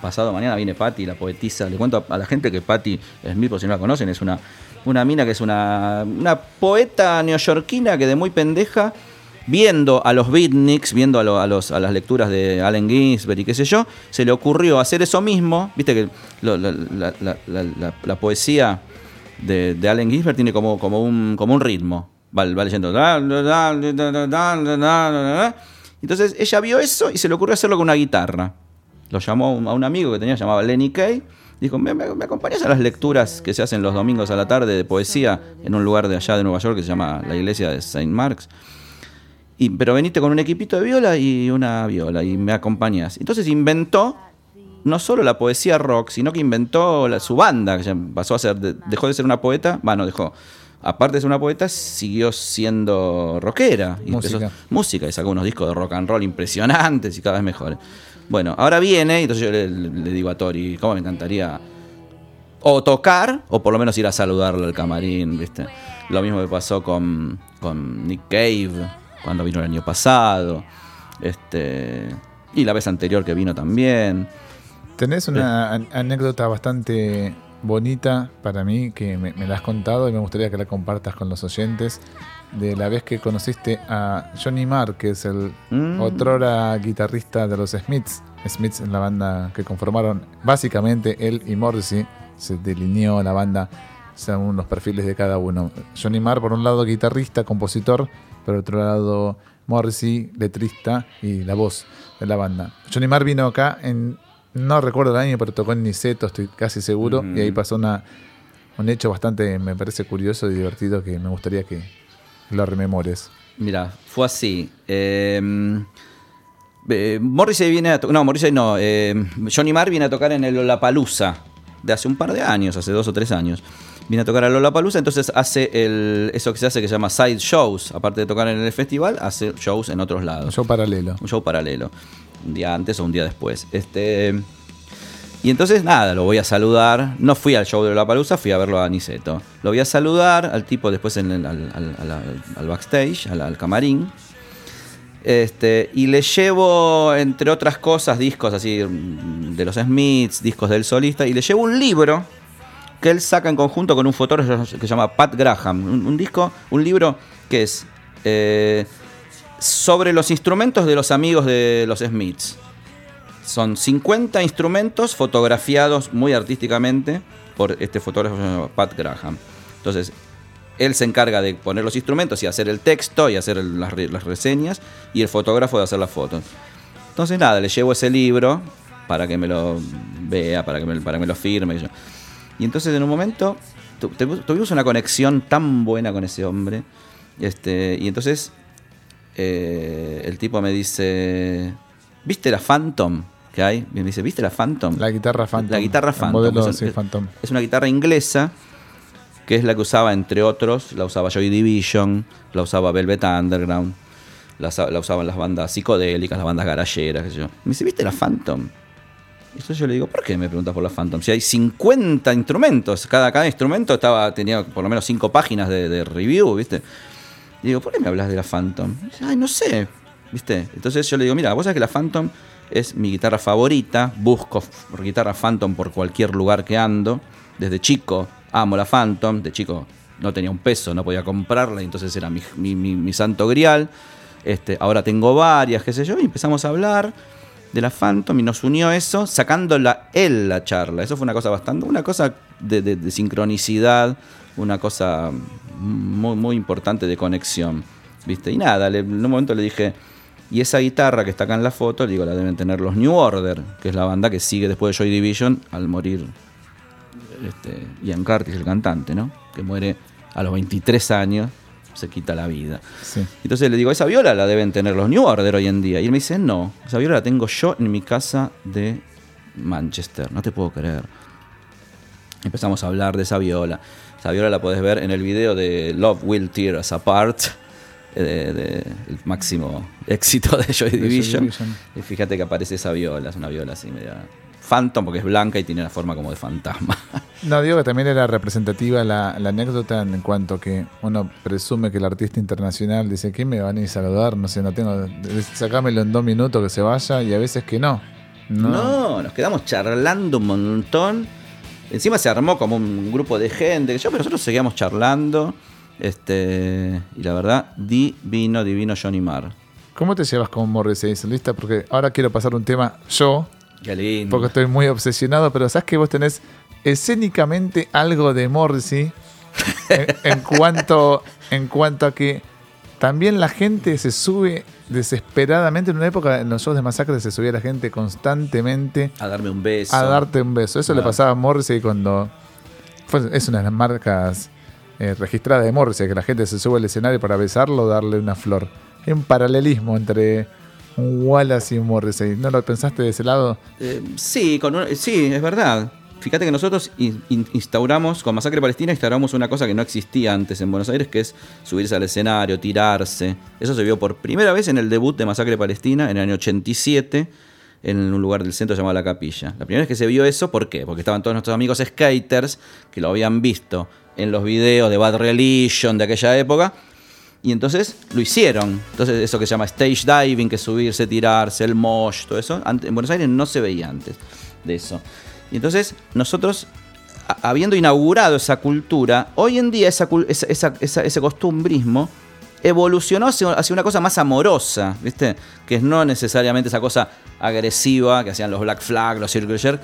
Pasado mañana viene Patti, la poetisa. Le cuento a, la gente que Patti Smith, por si no la conocen, es una, una mina que es una, una poeta neoyorquina que de muy pendeja, viendo a los beatniks, viendo a, lo- a los, a las lecturas de Allen Ginsberg y qué sé yo, se le ocurrió hacer eso mismo. Viste que la poesía de, de Allen Ginsberg tiene como, como, un, como un ritmo. Va, va leyendo. Entonces ella vio eso y se le ocurrió hacerlo con una guitarra. Lo llamó a un- amigo que tenía, llamaba Lenny Kay. Dijo, ¿me, acompañas a las lecturas que se hacen los domingos a la tarde de poesía en un lugar de allá de Nueva York que se llama la iglesia de St. Mark's? Y, pero veniste con un equipito de viola y una viola y me acompañas. Entonces inventó no solo la poesía rock, sino que inventó la- su banda, que pasó a ser, de- dejó de ser una poeta, bueno, dejó, aparte de ser una poeta, siguió siendo rockera. Y Música. empezó- música, y sacó unos discos de rock and roll impresionantes y cada vez mejores. Bueno, ahora viene, y entonces yo le, le digo a Tori, ¿cómo me encantaría o tocar o por lo menos ir a saludarlo al camarín, ¿viste? Lo mismo me pasó con, con Nick Cave cuando vino el año pasado. Este, y la vez anterior que vino también. Tenés una an- anécdota bastante bonita para mí que me, me la has contado y me gustaría que la compartas con los oyentes de la vez que conociste a Johnny Marr, que es el Mm. otrora guitarrista de los Smiths. Smiths en la banda que conformaron básicamente él y Morrissey. Se delineó la banda según los perfiles de cada uno. Johnny Marr, por un lado, guitarrista, compositor, por otro lado, Morrissey, letrista y la voz de la banda. Johnny Marr vino acá en, no recuerdo el año, pero tocó en Niceto, estoy casi seguro, y ahí pasó una, un hecho bastante, me parece curioso y divertido que me gustaría que lo rememores. Mira, fue así. Eh, eh, Morrissey viene a to- No, Morrissey no. eh, Johnny Marr viene a tocar en el Lollapalooza de hace un par de años, hace dos o tres años. Viene a tocar a Lollapalooza, entonces hace el, eso que se hace que se llama side shows. Aparte de tocar en el festival, hace shows en otros Un lados. show paralelo. un show paralelo. Un día antes o un día después. Este. Y entonces nada, lo voy a saludar. No fui al show de la palusa, fui a verlo a Niceto. Lo voy a saludar al tipo después en el- al, al- al- al backstage, al, al camarín. Este, y le llevo, entre otras cosas, discos así de los Smiths, discos del solista, y le llevo un libro que él saca en conjunto con un fotógrafo que se llama Pat Graham. Un, un disco, un libro que es eh, sobre los instrumentos de los amigos de los Smiths. Son 50 instrumentos fotografiados muy artísticamente por este fotógrafo llamado Pat Graham. Entonces, él se encarga de poner los instrumentos y hacer el texto y hacer el- las, las reseñas y el fotógrafo de hacer las fotos. Entonces, nada, le llevo ese libro para que me lo vea, para que me, para que me lo firme. Y, yo. Y entonces, en un momento, tu- tu- tuvimos una conexión tan buena con ese hombre. Este, y entonces, eh, el tipo me dice: ¿Viste la Phantom que hay? Me dice: ¿Viste la Phantom? La guitarra Phantom. La guitarra Phantom. modelo, es, sí, Phantom. es una guitarra inglesa que es la que usaba, entre otros, la usaba Joy Division, la usaba Velvet Underground, la, usa- la usaban las bandas psicodélicas, las bandas garayeras, qué sé yo. Me dice, ¿viste la Phantom? Entonces yo le digo, ¿por qué me preguntas por la Phantom? Si hay 50 instrumentos, cada, cada instrumento estaba, tenía por lo menos 5 páginas de, review, ¿viste? Y digo, ¿por qué me hablas de la Phantom? Ay, no sé, ¿viste? Entonces yo le digo, mira, vos sabés que la Phantom es mi guitarra favorita, busco guitarra Phantom por cualquier lugar que ando. Desde chico amo la Phantom, de chico no tenía un peso, no podía comprarla, y entonces era mi, mi- mi- mi santo grial. Este, ahora tengo varias, qué sé yo, y empezamos a hablar de la Phantom y nos unió eso, sacándola él la charla. Eso fue una cosa bastante, una cosa de, sincronicidad, una cosa muy, muy importante de conexión. ¿Viste? Y nada, le- en un momento le dije, y esa guitarra que está acá en la foto, digo, la deben tener los New Order, que es la banda que sigue después de Joy Division al morir este, Ian Curtis, el cantante, ¿no? Que muere a los 23 años, se quita la vida. Sí. Entonces le digo, esa viola la deben tener los New Order hoy en día. Y él me dice, no, esa viola la tengo yo en mi casa de Manchester, no te puedo creer. Empezamos a hablar de esa viola. Esa viola la podés ver en el video de Love Will Tear Us Apart, eh, de- de- el máximo éxito de Joy Joy Division. Division. Y fíjate que aparece esa viola, es una viola así media phantom porque es blanca y tiene la forma como de fantasma. No, digo que también era representativa la, la anécdota en cuanto que uno presume que el artista internacional dice, ¿quién me van a ir a saludar? No sé, no tengo, sacámelo en dos minutos que se vaya y a veces que no. No. No, nos quedamos charlando un montón. Encima se armó como un grupo de gente, que yo, pero nosotros seguíamos charlando. Este, y la verdad, divino, divino Johnny Marr. ¿Cómo te llevas con Morrissey, solista? Porque ahora quiero pasar un tema yo, Qué lindo. porque estoy muy obsesionado, pero sabes que vos tenés escénicamente algo de Morrissey en, en cuanto, en cuanto a que también la gente se sube desesperadamente. En una época en los shows de masacre se subía la gente constantemente A darme un beso. a darte un beso. Eso le pasaba a Morrissey cuando. fue- es una de las marcas eh, registradas de Morrissey, que la gente se sube al escenario para besarlo o darle una flor. Hay un paralelismo entre Wallace y un Morrissey. ¿No lo pensaste de ese lado? Eh, sí, con un- sí, es verdad. Fíjate que nosotros in- in- instauramos, con Masacre Palestina, instauramos una cosa que no existía antes en Buenos Aires, que es subirse al escenario, tirarse. Eso se vio por primera vez en el debut de Masacre Palestina, en el año 87, en un lugar del centro llamado La Capilla. La primera vez que se vio eso, ¿por qué? Porque estaban todos nuestros amigos skaters que lo habían visto en los videos de Bad Religion de aquella época. Y entonces lo hicieron. Entonces eso que se llama stage diving, que es subirse, tirarse, el mosh, todo eso. En Buenos Aires no se veía antes de eso. Y entonces nosotros, habiendo inaugurado esa cultura, hoy en día esa, esa- ese costumbrismo evolucionó hacia hacia una cosa más amorosa, ¿viste? Que es no necesariamente esa cosa agresiva que hacían los Black Flag, los Circle Jerk,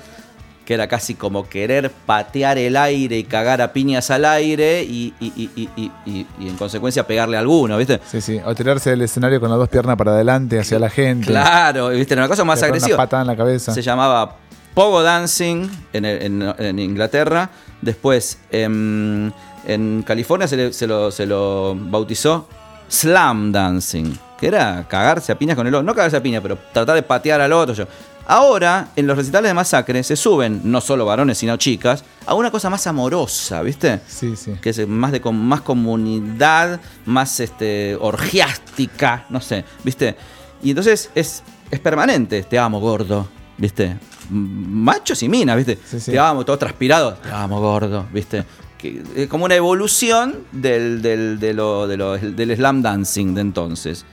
que era casi como querer patear el aire y cagar a piñas al aire y, y- y- y- en consecuencia pegarle a alguno, ¿viste? Sí, sí. O tirarse del escenario con las dos piernas para adelante hacia la gente. Claro, ¿viste? Era una cosa más agresiva. Una patada en la cabeza. Se llamaba Pogo Dancing en, en- en Inglaterra. Después en, en California se, le- se lo, se lo bautizó Slam Dancing, que era cagarse a piñas con el otro. No cagarse a piñas, pero tratar de patear al otro. yo. Ahora, en los recitales de masacre, se suben, no solo varones, sino chicas, a una cosa más amorosa, ¿viste? Sí, sí. que es más de más comunidad, más este orgiástica, no sé, ¿viste? Y entonces es, es permanente, te amo gordo, ¿viste? Machos y minas, ¿viste? Sí, sí. Te amo, todo transpirado, te amo gordo, ¿viste? Que, es como una evolución del, del, de lo- de lo- del slam dancing de entonces.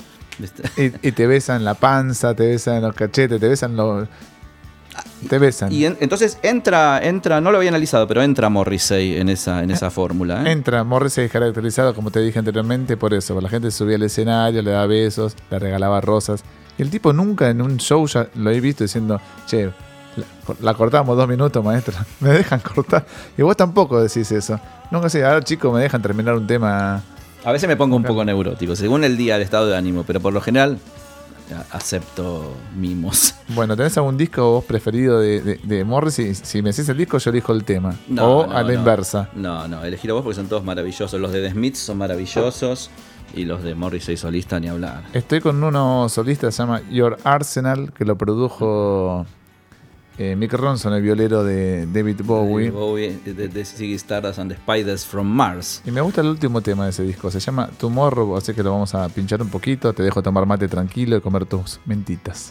Y, y te besan la panza, te besan los cachetes, te besan los. Te besan. Y en- entonces entra, entra, no lo había analizado, pero entra Morrissey en esa, en esa fórmula. ¿eh? Entra, Morrissey es caracterizado, como te dije anteriormente, por eso. La gente subía al escenario, le daba besos, le regalaba rosas. Y el tipo nunca en un show ya lo he visto diciendo, che, la, la cortamos dos minutos, maestro. Me dejan cortar. Y vos tampoco decís eso. Nunca sé, ahora chicos me dejan terminar un tema. A veces me pongo un poco neurótico, según el día, el estado de ánimo, pero por lo general acepto mimos. Bueno, ¿tenés algún disco vos preferido de, de, de Morrissey? Si me decís el disco, yo elijo el tema. No, o no, a la no. inversa. No, no, elegir vos porque son todos maravillosos. Los de The Smiths son maravillosos y los de Morrissey solista ni hablar. Estoy con uno solista que se llama Your Arsenal, que lo produjo eh, Mick Ronson, el violero de David Bowie. Bowie, de, de Ziggy Stardust and the Spiders from Mars. Y me gusta el último tema de ese disco, se llama Tomorrow, así que lo vamos a pinchar un poquito, te dejo tomar mate tranquilo y comer tus mentitas.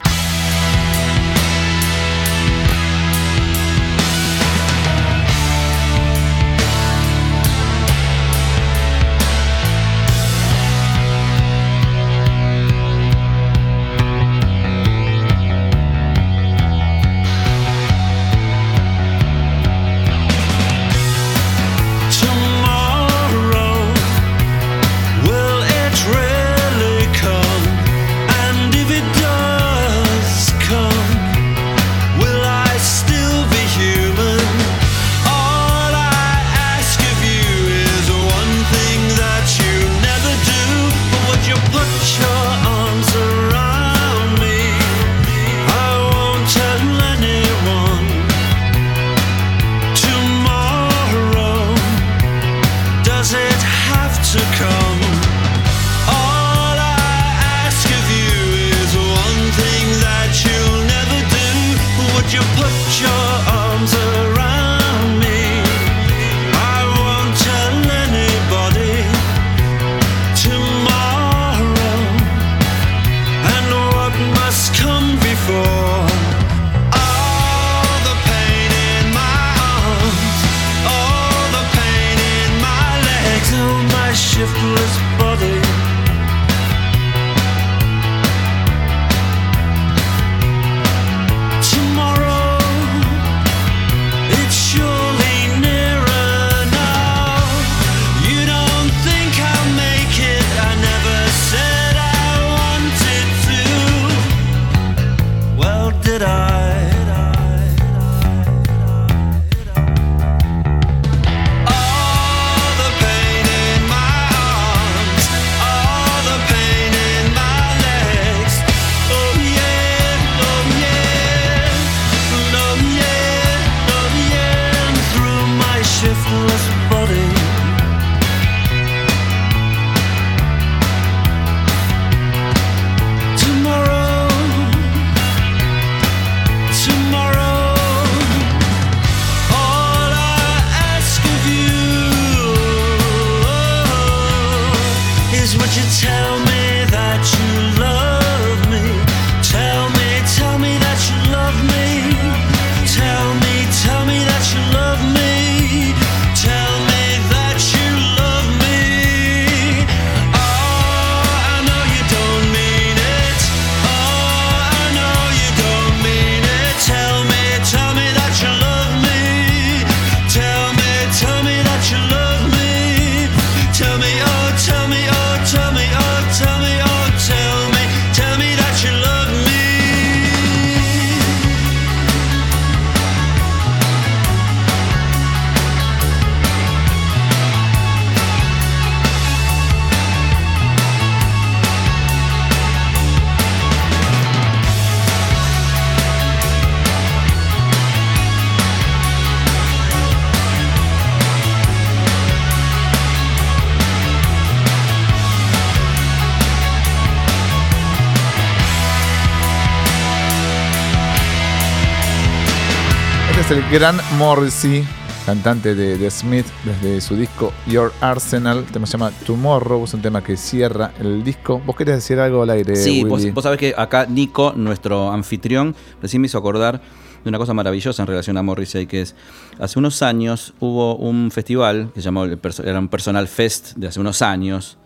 El gran Morrissey, cantante de, de Smith, desde su disco Your Arsenal. El tema se llama Tomorrow, es un tema que cierra el disco. ¿Vos querés decir algo al aire, Sí, vos, Willy? vos sabés que acá Nico, nuestro anfitrión, recién me hizo acordar de una cosa maravillosa en relación a Morrissey, que es, hace unos años hubo un festival que se llamó, era un Personal Fest de hace unos años,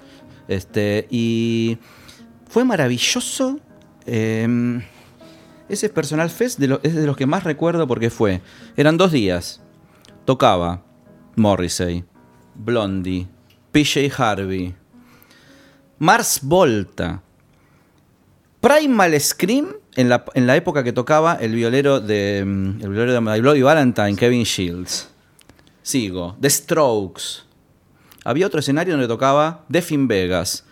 este, y fue maravilloso. eh, ese Personal Fest de lo- es de los que más recuerdo porque fue, eran dos días, tocaba Morrissey, Blondie, PJ Harvey, Mars Volta, Primal Scream en la, en la época que tocaba el violero de mm, el violero de Bloody Valentine, Kevin Shields. Sigo, The Strokes. Había otro escenario donde tocaba Def in Vegas.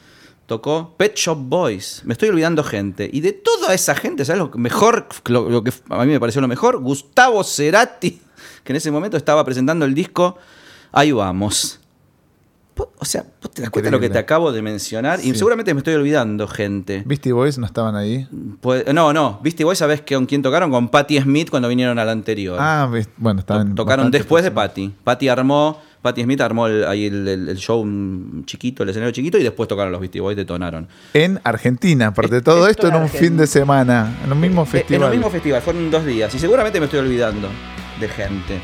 Tocó Pet Shop Boys. Me estoy olvidando gente. Y de toda esa gente, ¿sabes lo que mejor? Lo, lo que a mí me pareció lo mejor. Gustavo Cerati, que en ese momento estaba presentando el disco Ahí vamos. O sea, ¿vos te das cuenta de lo que te acabo de mencionar? Y seguramente me estoy olvidando gente. Beastie Boys no estaban ahí. Pues- no, no, viste, vos sabés con quién tocaron, con Patti Smith cuando vinieron al anterior. Ah, bueno, estaban. tocaron después de. Patti. Patti armó, Patti Smith armó el, ahí el, el- el show chiquito, el escenario chiquito, y después tocaron los Beastie Boys, detonaron. En Argentina, aparte de Es- todo esto en en un Argentina. fin de semana, en un mismo Eh, En festival. el mismo festival, fueron dos días, y seguramente me estoy olvidando de gente.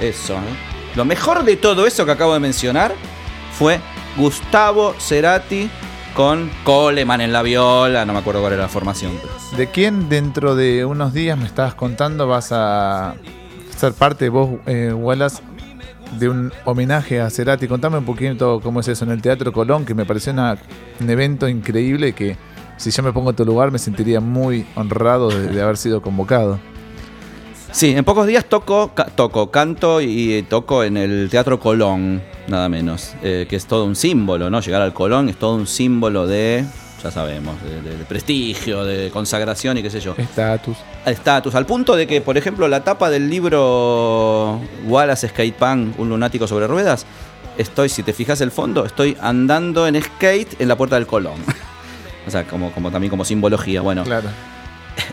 Eso, ¿eh? Lo mejor de todo eso que acabo de mencionar fue Gustavo Cerati con Coleman en la viola, no me acuerdo cuál era la formación. ¿De quién dentro de unos días me estabas contando vas a ser parte vos, eh, Wallace, de un homenaje a Cerati? Contame un poquito cómo es eso en el Teatro Colón, que me pareció un evento increíble que si yo me pongo en tu lugar me sentiría muy honrado de, haber sido convocado. Sí, en pocos días toco, toco, canto y toco en el Teatro Colón, nada menos, eh, que es todo un símbolo, ¿no? Llegar al Colón es todo un símbolo de, ya sabemos, de, de- de prestigio, de consagración y qué sé yo. Estatus. Estatus, al punto de que, por ejemplo, la tapa del libro Wallace Skatepunk, un lunático sobre ruedas, estoy, si te fijas el fondo, estoy andando en skate en la puerta del Colón. o sea, como, como también como simbología. Bueno, Claro.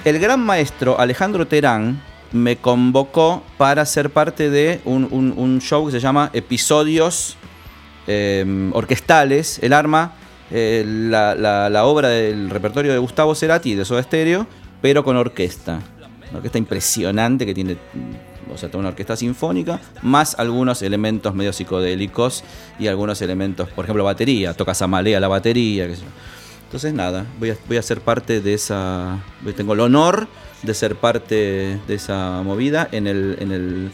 el gran maestro Alejandro Terán me convocó para ser parte de un, un- un show que se llama Episodios eh, Orquestales. El arma, eh, la, la- la obra del repertorio de Gustavo Cerati de Soda Stereo, pero con orquesta. Una orquesta impresionante que tiene, mm, o sea, toda una orquesta sinfónica, más algunos elementos medio psicodélicos y algunos elementos, por ejemplo, batería. Toca Samalea la batería, qué sé yo. Entonces nada, voy a, voy a ser parte de esa. Tengo el honor de ser parte de esa movida en el, en el,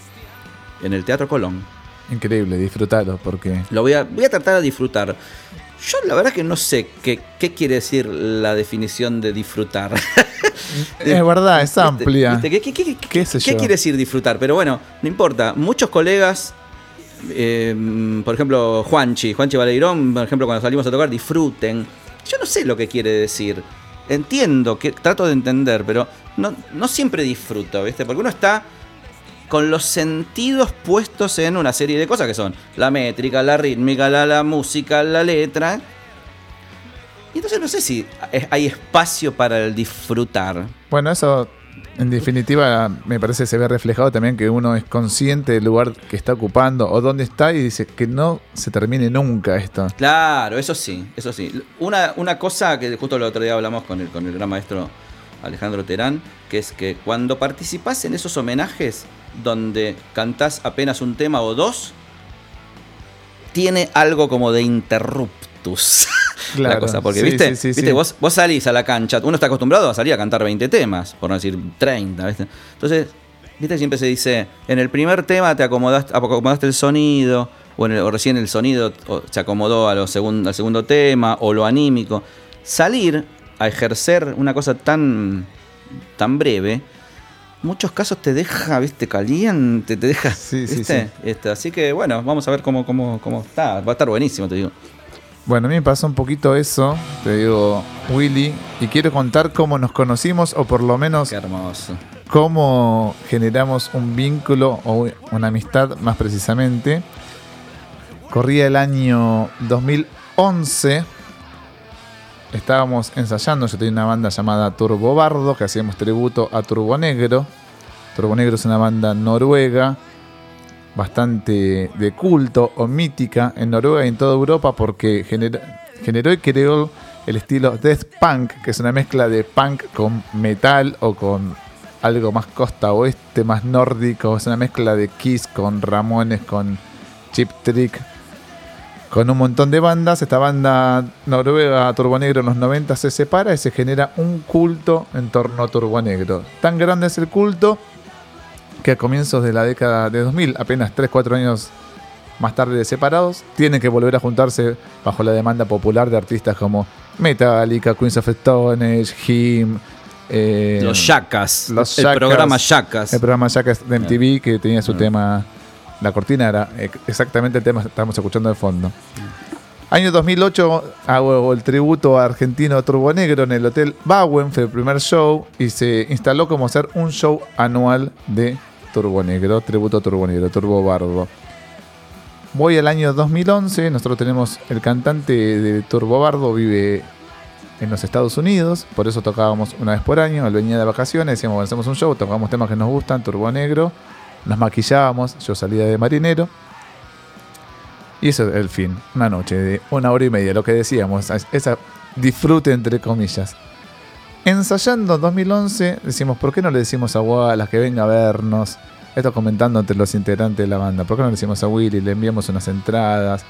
en el Teatro Colón. Increíble, disfrutalo, porque Lo voy a, voy a tratar de disfrutar. Yo la verdad que no sé qué, qué quiere decir la definición de disfrutar. es verdad, es amplia. ¿Qué, qué- qué- ¿Qué sé yo? quiere decir disfrutar? Pero bueno, no importa. Muchos colegas, eh, por ejemplo, Juanchi, Juanchi Valeirón, por ejemplo, cuando salimos a tocar, disfruten. Yo no sé lo que quiere decir. Entiendo, que trato de entender, pero no, no siempre disfruto, ¿viste? Porque uno está con los sentidos puestos en una serie de cosas que son la métrica, la rítmica, la, la música, la letra. Y entonces no sé si hay espacio para el disfrutar. Bueno, eso En definitiva, me parece que se ve reflejado también que uno es consciente del lugar que está ocupando o dónde está y dice que no se termine nunca esto. Claro, eso sí, eso sí. Una, una cosa que justo el otro día hablamos con el, con el gran maestro Alejandro Terán, que es que cuando participás en esos homenajes donde cantás apenas un tema o dos, tiene algo como de interruptus. la Claro, cosa, porque sí, viste, sí, sí, viste. Vos, vos salís a la cancha, uno está acostumbrado a salir a cantar 20 temas, por no decir 30, ¿viste? Entonces, viste, siempre se dice, en el primer tema te acomodaste, acomodaste el sonido, o, en el- o recién el sonido se acomodó a lo segun- al segundo tema, o lo anímico. Salir a ejercer una cosa tan, tan breve, muchos casos te deja, viste, caliente, te deja, Sí, sí, sí. Este, así que bueno, vamos a ver cómo, cómo, cómo está. Va a estar buenísimo, te digo. Bueno, a mí me pasó un poquito eso, te digo, Willy, y quiero contar cómo nos conocimos o por lo menos Qué hermoso. cómo generamos un vínculo o una amistad más precisamente. Corría el año 2011. Estábamos ensayando, yo tenía una banda llamada Turbo Bardo, que hacíamos tributo a Turbo Negro. Turbo Negro es una banda noruega, bastante de culto o mítica en Noruega y en toda Europa porque gener- generó y creó el estilo Death Punk, que es una mezcla de punk con metal o con algo más costa oeste, más nórdico. Es una mezcla de Kiss con Ramones, con Chip Trick, con un montón de bandas. Esta banda noruega Turbo Negro en los 90 se separa y se genera un culto en torno a Turbo Negro. Tan grande es el culto que a comienzos de la década de 2000, apenas 3-4 años más tarde de separados, tienen que volver a juntarse bajo la demanda popular de artistas como Metallica, Queens of Stone Age, Him, eh, Los Yacas. los el Yacas, programa Yacas. el programa Jackass de MTV que tenía su tema, la cortina era exactamente el tema que estábamos escuchando de fondo. Año 2008 hago el tributo a argentino Turbo Negro en el Hotel Bauen, fue el primer show y se instaló como ser un show anual de Turbo Negro, tributo a Turbo Negro, Turbo Bardo. Voy al año 2011, nosotros tenemos el cantante de Turbo Bardo, vive en los Estados Unidos, por eso tocábamos una vez por año, él venía de vacaciones, decíamos, hacemos un show, tocábamos temas que nos gustan, Turbo Negro, nos maquillábamos, yo salía de marinero. Y eso es el fin, una noche de una hora y media, lo que decíamos, esa disfrute entre comillas. Ensayando en 2011, decimos, ¿por qué no le decimos a Wallace que venga a vernos? Esto comentando entre los integrantes de la banda, ¿por qué no le decimos a Willy, le enviamos unas entradas?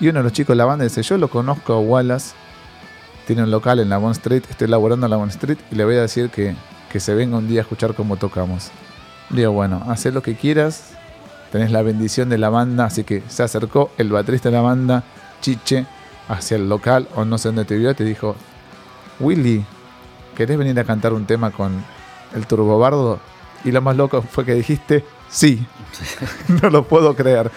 Y uno de los chicos de la banda dice, yo lo conozco a Wallace, tiene un local en la Bond Street, estoy laborando en la Bond Street y le voy a decir que, que se venga un día a escuchar cómo tocamos. Digo, bueno, haz lo que quieras, tenés la bendición de la banda, así que se acercó el baterista de la banda, Chiche, hacia el local, o no sé dónde te vio, te dijo, Willy, ¿querés venir a cantar un tema con el Turbobardo? Y lo más loco fue que dijiste, sí, no lo puedo creer.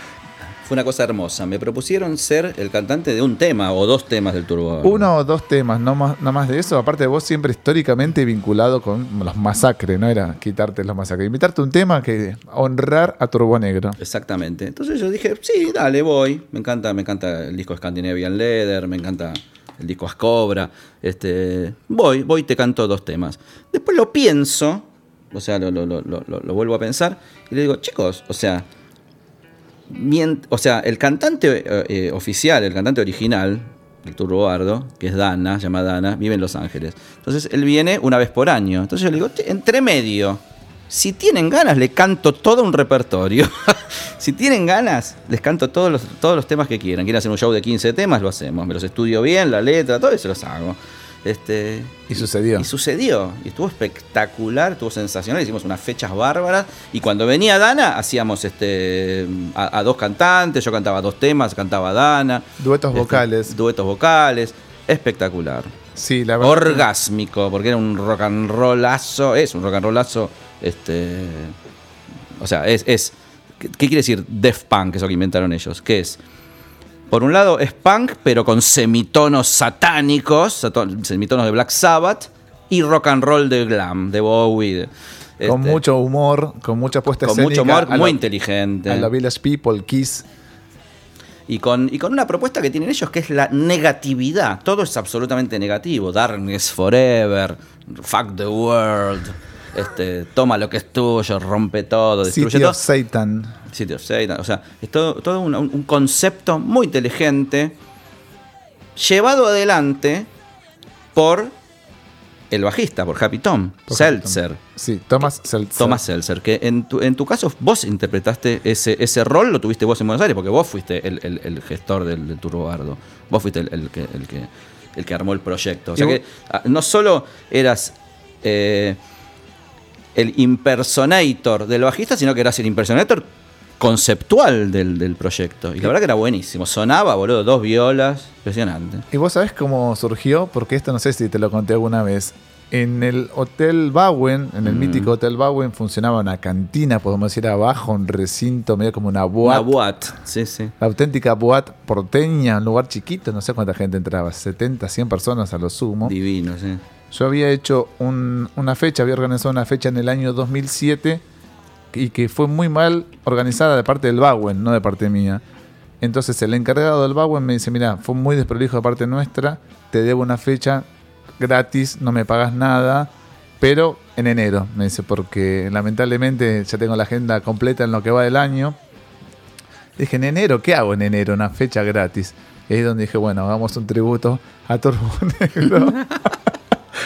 Fue una cosa hermosa. Me propusieron ser el cantante de un tema o dos temas del Turbo. Uno o dos temas, no más, no más de eso. Aparte de vos siempre históricamente vinculado con los masacres, no era quitarte los masacres. Invitarte un tema que honrar a Turbo Negro. Exactamente. Entonces yo dije, sí, dale, voy. Me encanta, me encanta el disco Scandinavian Leather, me encanta el disco Ascobra. Este, voy, voy, te canto dos temas. Después lo pienso, o sea, lo, lo- lo- lo- lo vuelvo a pensar y le digo, chicos, o sea, o sea, el cantante eh, eh, oficial, el cantante original del Turbo Bardo, que es Dana, se llama Dana, vive en Los Ángeles. Entonces él viene una vez por año. Entonces yo le digo, "Te- entre medio, si tienen ganas, le canto todo un repertorio. si tienen ganas, les canto todos los, todos los temas que quieran. Quieren hacer un show de 15 temas, lo hacemos. Me los estudio bien, la letra, todo eso los hago. Este, Y sucedió. y sucedió. Y estuvo espectacular, estuvo sensacional. Hicimos unas fechas bárbaras. Y cuando venía Dana, hacíamos este a, a dos cantantes. Yo cantaba dos temas, cantaba Dana. Duetos Este, vocales. duetos vocales. Espectacular. Sí, la verdad. Orgásmico, porque era un rock and rollazo. Es un rock and rollazo. Este. O sea, es. es ¿Qué qué quiere decir Def Punk? Eso que inventaron ellos. ¿Qué es? Por un lado es punk, pero con semitonos satánicos, semitonos de Black Sabbath y rock and roll de glam, de Bowie. de- Con este, mucho humor, con mucha puesta con escénica. mucho humor, muy inteligente. A la Village People, Kiss. Y con, y con una propuesta que tienen ellos que es la negatividad. Todo es absolutamente negativo. Darkness Forever, Fuck the World. este, toma lo que es tuyo, rompe todo, destruye City todo. of Satan. City of Satan. O sea, es todo, todo un, un concepto muy inteligente, llevado adelante por el bajista, por Happy Tom, Por Seltzer. Sí, Thomas Seltzer. Thomas Seltzer, que en tu, en tu caso vos interpretaste ese, ese rol, lo tuviste vos en Buenos Aires, porque vos fuiste el, el- el gestor del, del Turbo Bardo. Vos fuiste el, el que, el, que, el que armó el proyecto. O sea que ah, no solo eras eh, el impersonator del bajista, sino que eras el impersonator conceptual del, del proyecto. Y la verdad que era buenísimo. Sonaba, boludo, dos violas. Impresionante. ¿Y vos sabés cómo surgió? Porque esto no sé si te lo conté alguna vez. En el Hotel Bowen, en el Mm. mítico Hotel Bowen, funcionaba una cantina, podemos decir abajo, un recinto medio como una boate. Una boat. Sí, sí. La auténtica boate porteña, un lugar chiquito, no sé cuánta gente entraba, 70, 100 personas a lo sumo. Divino, sí. Yo había hecho un- una fecha, había organizado una fecha en el año 2007 y que fue muy mal organizada de parte del Bowen, no de parte mía. Entonces el encargado del Bowen me dice, mira, fue muy desprolijo de parte nuestra, te debo una fecha gratis, no me pagas nada, pero en enero, me dice, porque lamentablemente ya tengo la agenda completa en lo que va del año. Dije, en enero, ¿qué hago en enero? Una fecha gratis. Y ahí es donde dije, bueno, hagamos un tributo a Turbo Negro.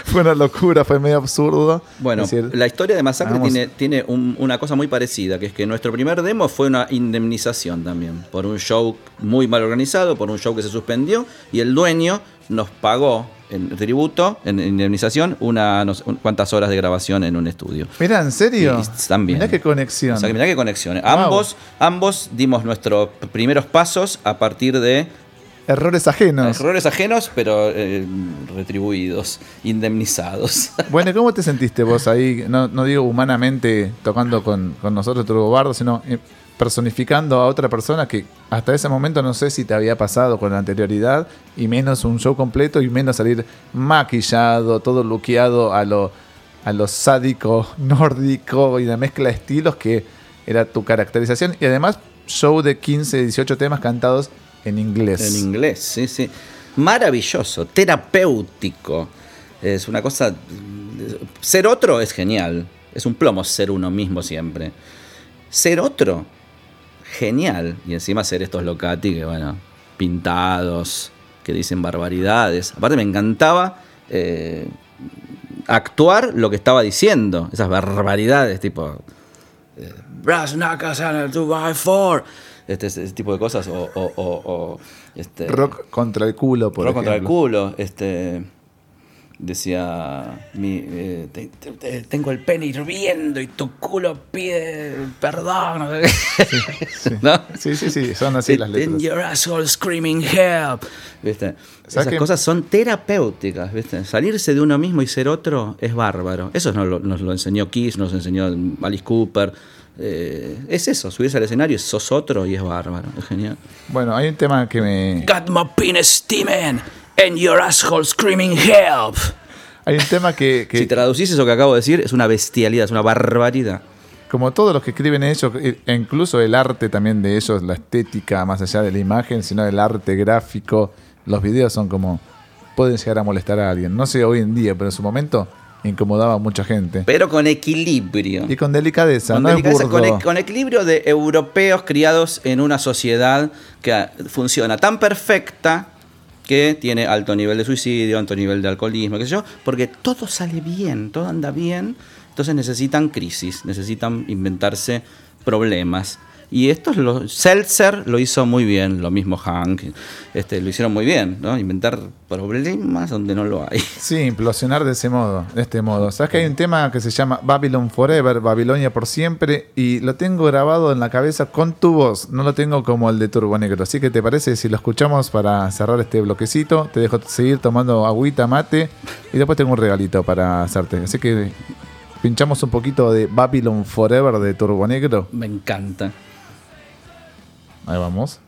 fue una locura, fue medio absurdo. Bueno, decir, la historia de Masacre tiene, tiene un- una cosa muy parecida, que es que nuestro primer demo fue una indemnización también, por un show muy mal organizado, por un show que se suspendió, y el dueño nos pagó en tributo, en indemnización, una, no sé, cuántas horas de grabación en un estudio. Mirá, ¿en serio? Y también. Mirá qué conexión. O sea, mirá qué conexiones. Wow. Ambos, ambos dimos nuestros primeros pasos a partir de Errores ajenos. errores ajenos, pero eh, retribuidos, indemnizados. Bueno, ¿y ¿cómo te sentiste vos ahí? No, no digo humanamente tocando con, con nosotros Turbo Bardo, sino eh, personificando a otra persona que hasta ese momento no sé si te había pasado con la anterioridad, y menos un show completo, y menos salir maquillado, todo luqueado a lo, a lo sádico, nórdico y la mezcla de estilos que era tu caracterización. Y además, show de 15, 18 temas cantados en inglés. En inglés, sí, sí. Maravilloso, terapéutico. Es una cosa. Ser otro es genial. Es un plomo ser uno mismo siempre. Ser otro, genial. Y encima ser estos locati que, bueno, pintados, que dicen barbaridades. Aparte, me encantaba eh, actuar lo que estaba diciendo. Esas barbaridades, tipo. Brass knuckles and a 2x4. Este, ese tipo de cosas. O. o- o- o, este, Rock contra el culo, por rock ejemplo. contra el culo. Este. Decía. Mi, eh, te- te- te- tengo el pene hirviendo y tu culo pide perdón. sé qué. ¿No? Sí, sí, sí, son así las In letras. your asshole screaming help. ¿Viste? Esas que- cosas son terapéuticas, ¿viste? Salirse de uno mismo y ser otro es bárbaro. Eso nos lo, nos lo enseñó Kiss, nos enseñó Alice Cooper. Eh, es eso, subirse al escenario, sos otro y es bárbaro, es genial. Bueno, hay un tema que me. Got my penis steaming and your asshole screaming help. Hay un tema que, que Si traducís eso que acabo de decir, es una bestialidad, es una barbaridad. como todos los que escriben ellos, e e incluso el arte también de ellos, la estética, más allá de la imagen, sino el arte gráfico, los videos son como. pueden llegar a molestar a alguien. No sé hoy en día, pero en su momento incomodaba a mucha gente. Pero con equilibrio. Y con delicadeza, Con, no delicadeza, es con, burdo. e- con equilibrio de europeos criados en una sociedad que ah, funciona tan perfecta que tiene alto nivel de suicidio, alto nivel de alcoholismo, qué sé yo, porque todo sale bien, todo anda bien, entonces necesitan crisis, necesitan inventarse problemas. Y esto es lo, Seltzer lo hizo muy bien, lo mismo Hank, este, lo hicieron muy bien, ¿no? Inventar problemas donde no lo hay. Sí, implosionar de ese modo, de este modo. Sabes que hay un tema que se llama Babylon Forever, Babilonia por siempre, y lo tengo grabado en la cabeza con tu voz, no lo tengo como el de Turbo Negro. Así que te parece si lo escuchamos para cerrar este bloquecito, te dejo seguir tomando agüita, mate, y después tengo un regalito para hacerte. Así que pinchamos un poquito de Babylon Forever de Turbo Negro. Me encanta. Ahí vamos.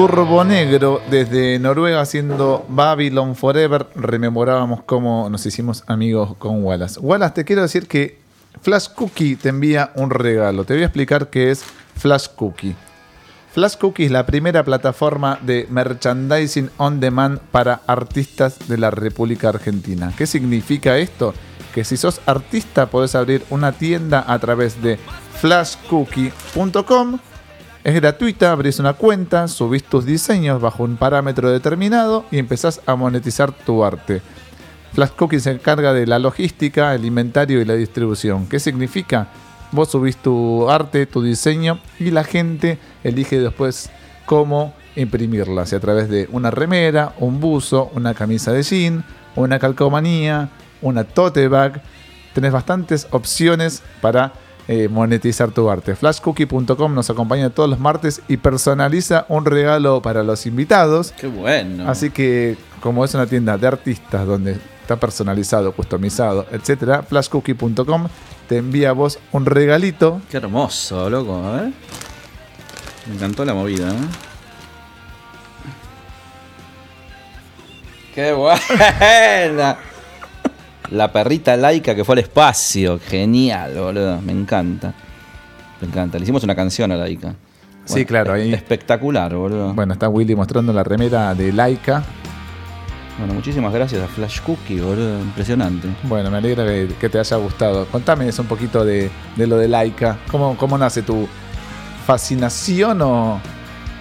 Turbo Negro desde Noruega haciendo Babylon Forever. Rememorábamos cómo nos hicimos amigos con Wallace. Wallace, te quiero decir que Flash Cookie te envía un regalo. Te voy a explicar qué es Flash Cookie. Flash Cookie es la primera plataforma de merchandising on demand para artistas de la República Argentina. ¿Qué significa esto? Que si sos artista podés abrir una tienda a través de flashcookie.com. Es gratuita, abrís una cuenta, subís tus diseños bajo un parámetro determinado y empezás a monetizar tu arte. Flash Cookie se encarga de la logística, el inventario y la distribución. ¿Qué significa? Vos subís tu arte, tu diseño y la gente elige después cómo imprimirla, si a través de una remera, un buzo, una camisa de jean, una calcomanía, una tote bag. Tenés bastantes opciones para eh, monetizar tu arte. Flashcookie.com nos acompaña todos los martes y personaliza un regalo para los invitados. Qué bueno. Así que, como es una tienda de artistas donde está personalizado, customizado, etcétera, flashcookie.com te envía a vos un regalito. Qué hermoso, loco, ¿eh? Me encantó la movida, ¿eh? ¡Qué buena! La perrita laica que fue al espacio. Genial, boludo. Me encanta. Me encanta. Le hicimos una canción a Laika. Sí, claro, ahí- Espectacular, boludo. Bueno, está Willy mostrando la remera de Laika. Bueno, muchísimas gracias a Flash Cookie, boludo. Impresionante. Bueno, me alegra que, que te haya gustado. Contame eso un poquito de, de lo de Laika. ¿Cómo, ¿Cómo nace tu fascinación o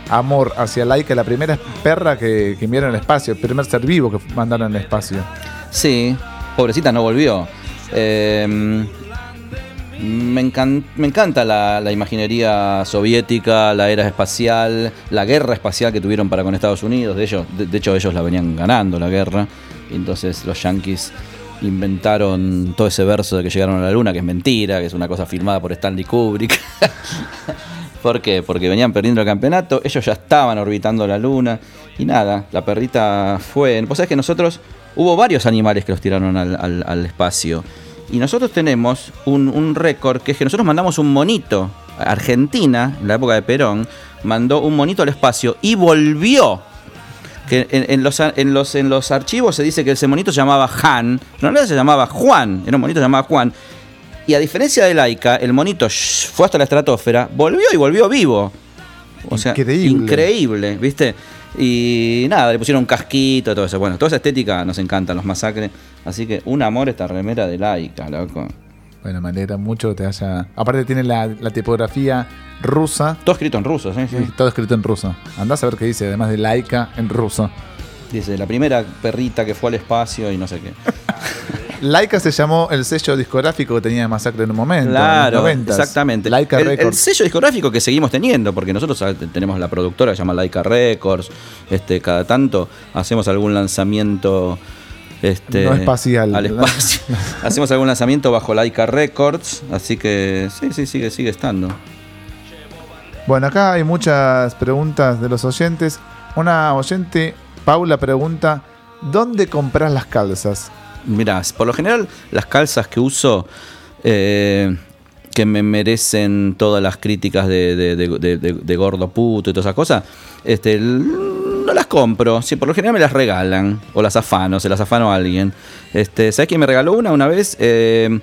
amor hacia Laika? La primera perra que, que enviaron al espacio, el primer ser vivo que mandaron al espacio. Sí, pobrecita no volvió. Eh, me, encan- me encanta la, imaginería soviética, la era espacial, la guerra espacial que tuvieron para con Estados Unidos. De, ellos, de, hecho, ellos la venían ganando la guerra. Y entonces los yankees inventaron todo ese verso de que llegaron a la luna, que es mentira, que es una cosa firmada por Stanley Kubrick. ¿Por qué? Porque venían perdiendo el campeonato, ellos ya estaban orbitando la luna y nada, la perrita fue. Vos sabés que nosotros hubo varios animales que los tiraron al, al- al espacio. Y nosotros tenemos un, un récord que es que nosotros mandamos un monito. Argentina, en la época de Perón, mandó un monito al espacio y volvió. Que en, en los, en, los, en los archivos se dice que ese monito se llamaba Han, pero en realidad se llamaba Juan, era un monito llamaba Juan. Y a diferencia de Laika, el monito fue hasta la estratosfera, volvió y volvió vivo. O sea, Increíble. increíble, ¿viste? Y nada, le pusieron un casquito, todo eso. Bueno, toda esa estética nos encantan, los masacres. Así que un amor esta remera de Laika, loco. Bueno, me alegra mucho que te haya. Aparte, tiene la, la tipografía rusa. Todo escrito en ruso, ¿sí? y Todo escrito en ruso. Andás a ver qué dice, además de Laika en ruso. Dice, la primera perrita que fue al espacio y no sé qué. Laika se llamó el sello discográfico que tenía Masacre en un momento. Claro, en los 90s. exactamente. Laika el, el Records. sello discográfico que seguimos teniendo, porque nosotros ah, tenemos la productora que se llama Laika Records, este, cada tanto hacemos algún lanzamiento este, No espacial. al espacio. hacemos algún lanzamiento bajo Laika Records, así que sí, sí, sigue, sigue estando. Bueno, acá hay muchas preguntas de los oyentes. Una oyente, Paula, pregunta: ¿Dónde compras las calzas? Mirá, por lo general las calzas que uso eh, que me merecen todas las críticas de, de- de- de- gordo puto y todas esas cosas, este, no las compro. Sí, por lo general me las regalan o las afano, se las afano a alguien. Este, ¿Sabes quién me regaló una una vez? Eh,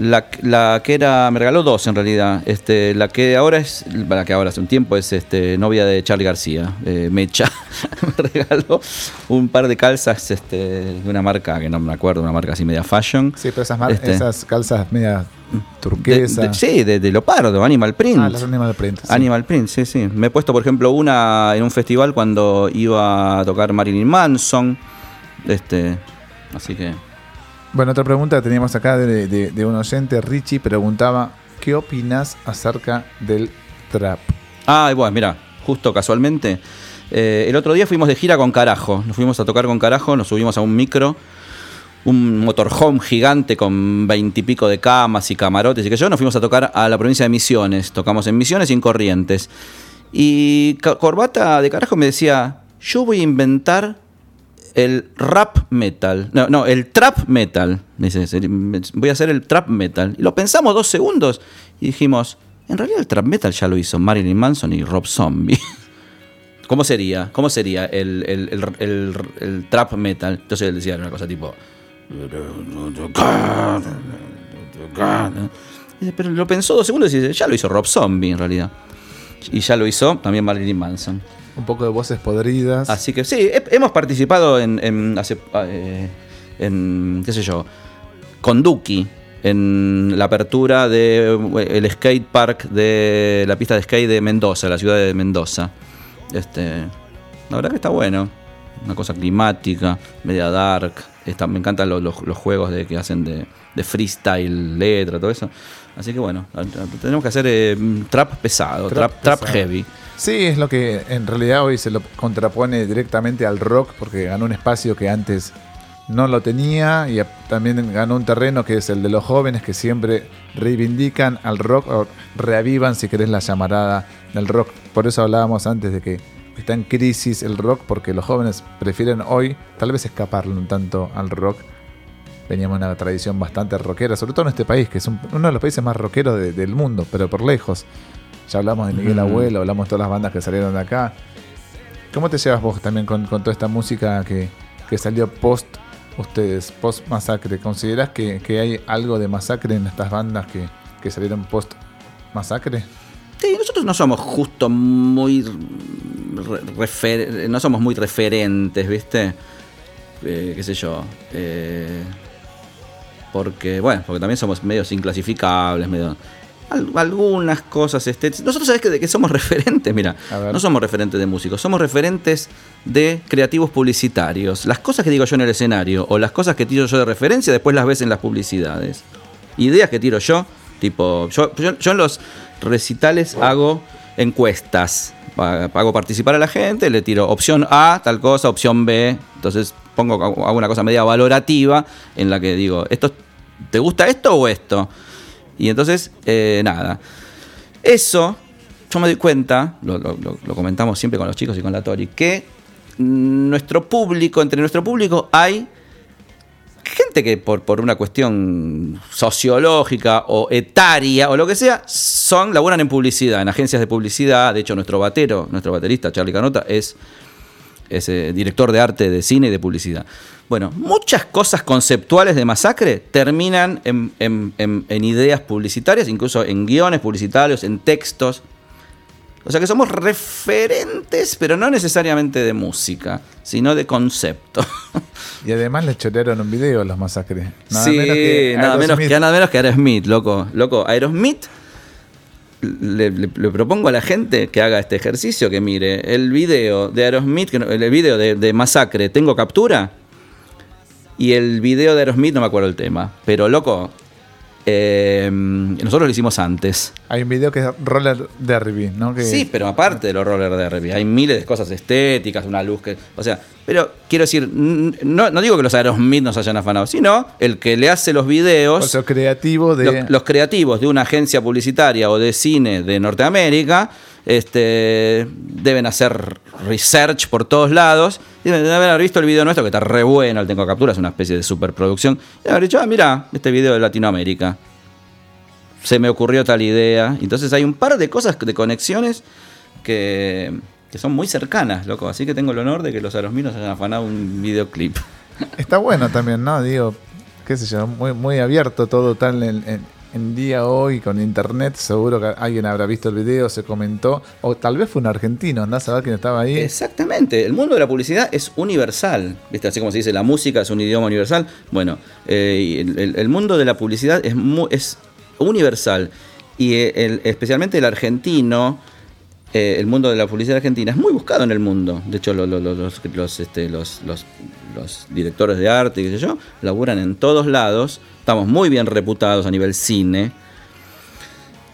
la, la que era, me regaló dos en realidad. Este, la que ahora es, la que ahora hace un tiempo es este, novia de Charlie García, eh, Mecha. me regaló un par de calzas este, de una marca que no me acuerdo, una marca así media fashion. Sí, pero esas, Este, esas calzas media de- turquesa. de- sí, de, de leopardo, Animal Print. Ah, las Animal Print. sí. Animal Print, sí, sí. Me he puesto, por ejemplo, una en un festival cuando iba a tocar Marilyn Manson. Este, así que. Bueno, otra pregunta que teníamos acá de, un oyente, Richie, preguntaba: ¿Qué opinas acerca del trap? Ah, bueno, mira, justo casualmente. eh, el otro día fuimos de gira con Carajo. Nos fuimos a tocar con Carajo, nos subimos a un micro, un motorhome gigante con veintipico de camas y camarotes y que yo. Nos fuimos a tocar a la provincia de Misiones. Tocamos en Misiones y en Corrientes. Y Corbata de Carajo me decía: Yo voy a inventar el rap metal. No, no, el trap metal. Dice, "Seri- voy a hacer el trap metal. Y lo pensamos dos segundos y dijimos, en realidad el trap metal ya lo hizo Marilyn Manson y Rob Zombie. ¿Cómo sería? ¿Cómo sería el- el- el- el trap metal? Entonces él decía una cosa tipo. Pero lo pensó dos segundos y dice, ya lo hizo Rob Zombie en realidad. Y ya lo hizo también Marilyn Manson. Un poco de voces podridas. Así que sí, he- hemos participado en, en, hace- eh, en, qué sé yo, con Duki, en la apertura del skate park de la pista de skate de Mendoza, la ciudad de Mendoza. Este, la verdad que está bueno, una cosa climática, media dark. Está, me encantan los, los- los juegos de, que hacen de, de freestyle, letra, todo eso. Así que bueno, tenemos que hacer eh, trap pesado, Trap trap, trap, pesado. heavy. Sí, es lo que en realidad hoy se lo contrapone directamente al rock porque ganó un espacio que antes no lo tenía y también ganó un terreno que es el de los jóvenes que siempre reivindican al rock o reavivan, si querés, la llamarada del rock. Por eso hablábamos antes de que está en crisis el rock porque los jóvenes prefieren hoy tal vez escaparle un tanto al rock. Veníamos de una tradición bastante rockera, sobre todo en este país, que es un- uno de los países más rockeros de- del mundo, pero por lejos. Ya hablamos de Miguel Mm. Abuelo, hablamos de todas las bandas que salieron de acá. ¿Cómo te llevas vos también con, con toda esta música que, que salió post ustedes, post masacre? ¿Considerás que, que hay algo de masacre en estas bandas que, que salieron post masacre? Sí, nosotros no somos justo muy refer- no somos muy referentes, ¿viste? Eh, qué sé yo. eh, porque, bueno, porque también somos medios inclasificables, medio. Al- algunas cosas estéticas. Nosotros sabés que de qué somos referentes, mira. No somos referentes de músicos, somos referentes de creativos publicitarios. Las cosas que digo yo en el escenario o las cosas que tiro yo de referencia, después las ves en las publicidades. Ideas que tiro yo, tipo, yo, yo- yo en los recitales hago encuestas. Hago participar a la gente, le tiro opción A, tal cosa, opción B. Entonces pongo hago una cosa media valorativa en la que digo, ¿esto, ¿te gusta esto o esto? Y entonces, eh, nada. Eso, yo me doy cuenta, lo, lo- lo- comentamos siempre con los chicos y con la Tori, que nuestro público, entre nuestro público hay gente que por, por una cuestión sociológica o etaria o lo que sea, son, laburan en publicidad, en agencias de publicidad. De hecho, nuestro batero, nuestro baterista, Charlie Canota, es, es eh, director de arte de cine y de publicidad. Bueno, muchas cosas conceptuales de masacre terminan en, en- en- en ideas publicitarias, incluso en guiones publicitarios, en textos. O sea que somos referentes, pero no necesariamente de música, sino de concepto. Y además le chorearon un video a los masacres. Nada sí, menos que nada, menos que, nada menos que Aerosmith, loco. Loco, Aerosmith, le, le- le propongo a la gente que haga este ejercicio, que mire el video de Aerosmith, el video de, de Masacre, tengo captura, y el video de Aerosmith no me acuerdo el tema, pero loco, eh, nosotros lo hicimos antes. Hay un video que es Roller Derby, ¿no? Que Sí, pero aparte de los roller derby, hay miles de cosas estéticas, una luz que. O sea, pero quiero decir, no, no digo que los Aerosmith nos hayan afanado, sino el que le hace los videos. o sea, creativo de... Los, los creativos de una agencia publicitaria o de cine de Norteamérica este, deben hacer research por todos lados. Deben haber visto el video nuestro, que está re bueno, el tengo captura, es una especie de superproducción. Y haber dicho, ah, mira, este video de Latinoamérica. Se me ocurrió tal idea. Entonces hay un par de cosas, de conexiones que, que son muy cercanas, loco. Así que tengo el honor de que los Aerosminos hayan afanado un videoclip. Está bueno también, ¿no? Digo, qué sé yo, muy, abierto todo tal en- en día hoy con internet. Seguro que alguien habrá visto el video, se comentó. O tal vez fue un argentino, andás a ver quién estaba ahí. Exactamente, el mundo de la publicidad es universal, ¿viste? Así como se dice, la música es un idioma universal. Bueno, eh, el, mundo de la publicidad es, es universal y eh, especialmente el argentino, eh, el mundo de la publicidad argentina es muy buscado en el mundo. De hecho, lo- lo- lo- los, los, este, los- los- directores de arte, qué sé yo, laburan en todos lados. Estamos muy bien reputados a nivel cine.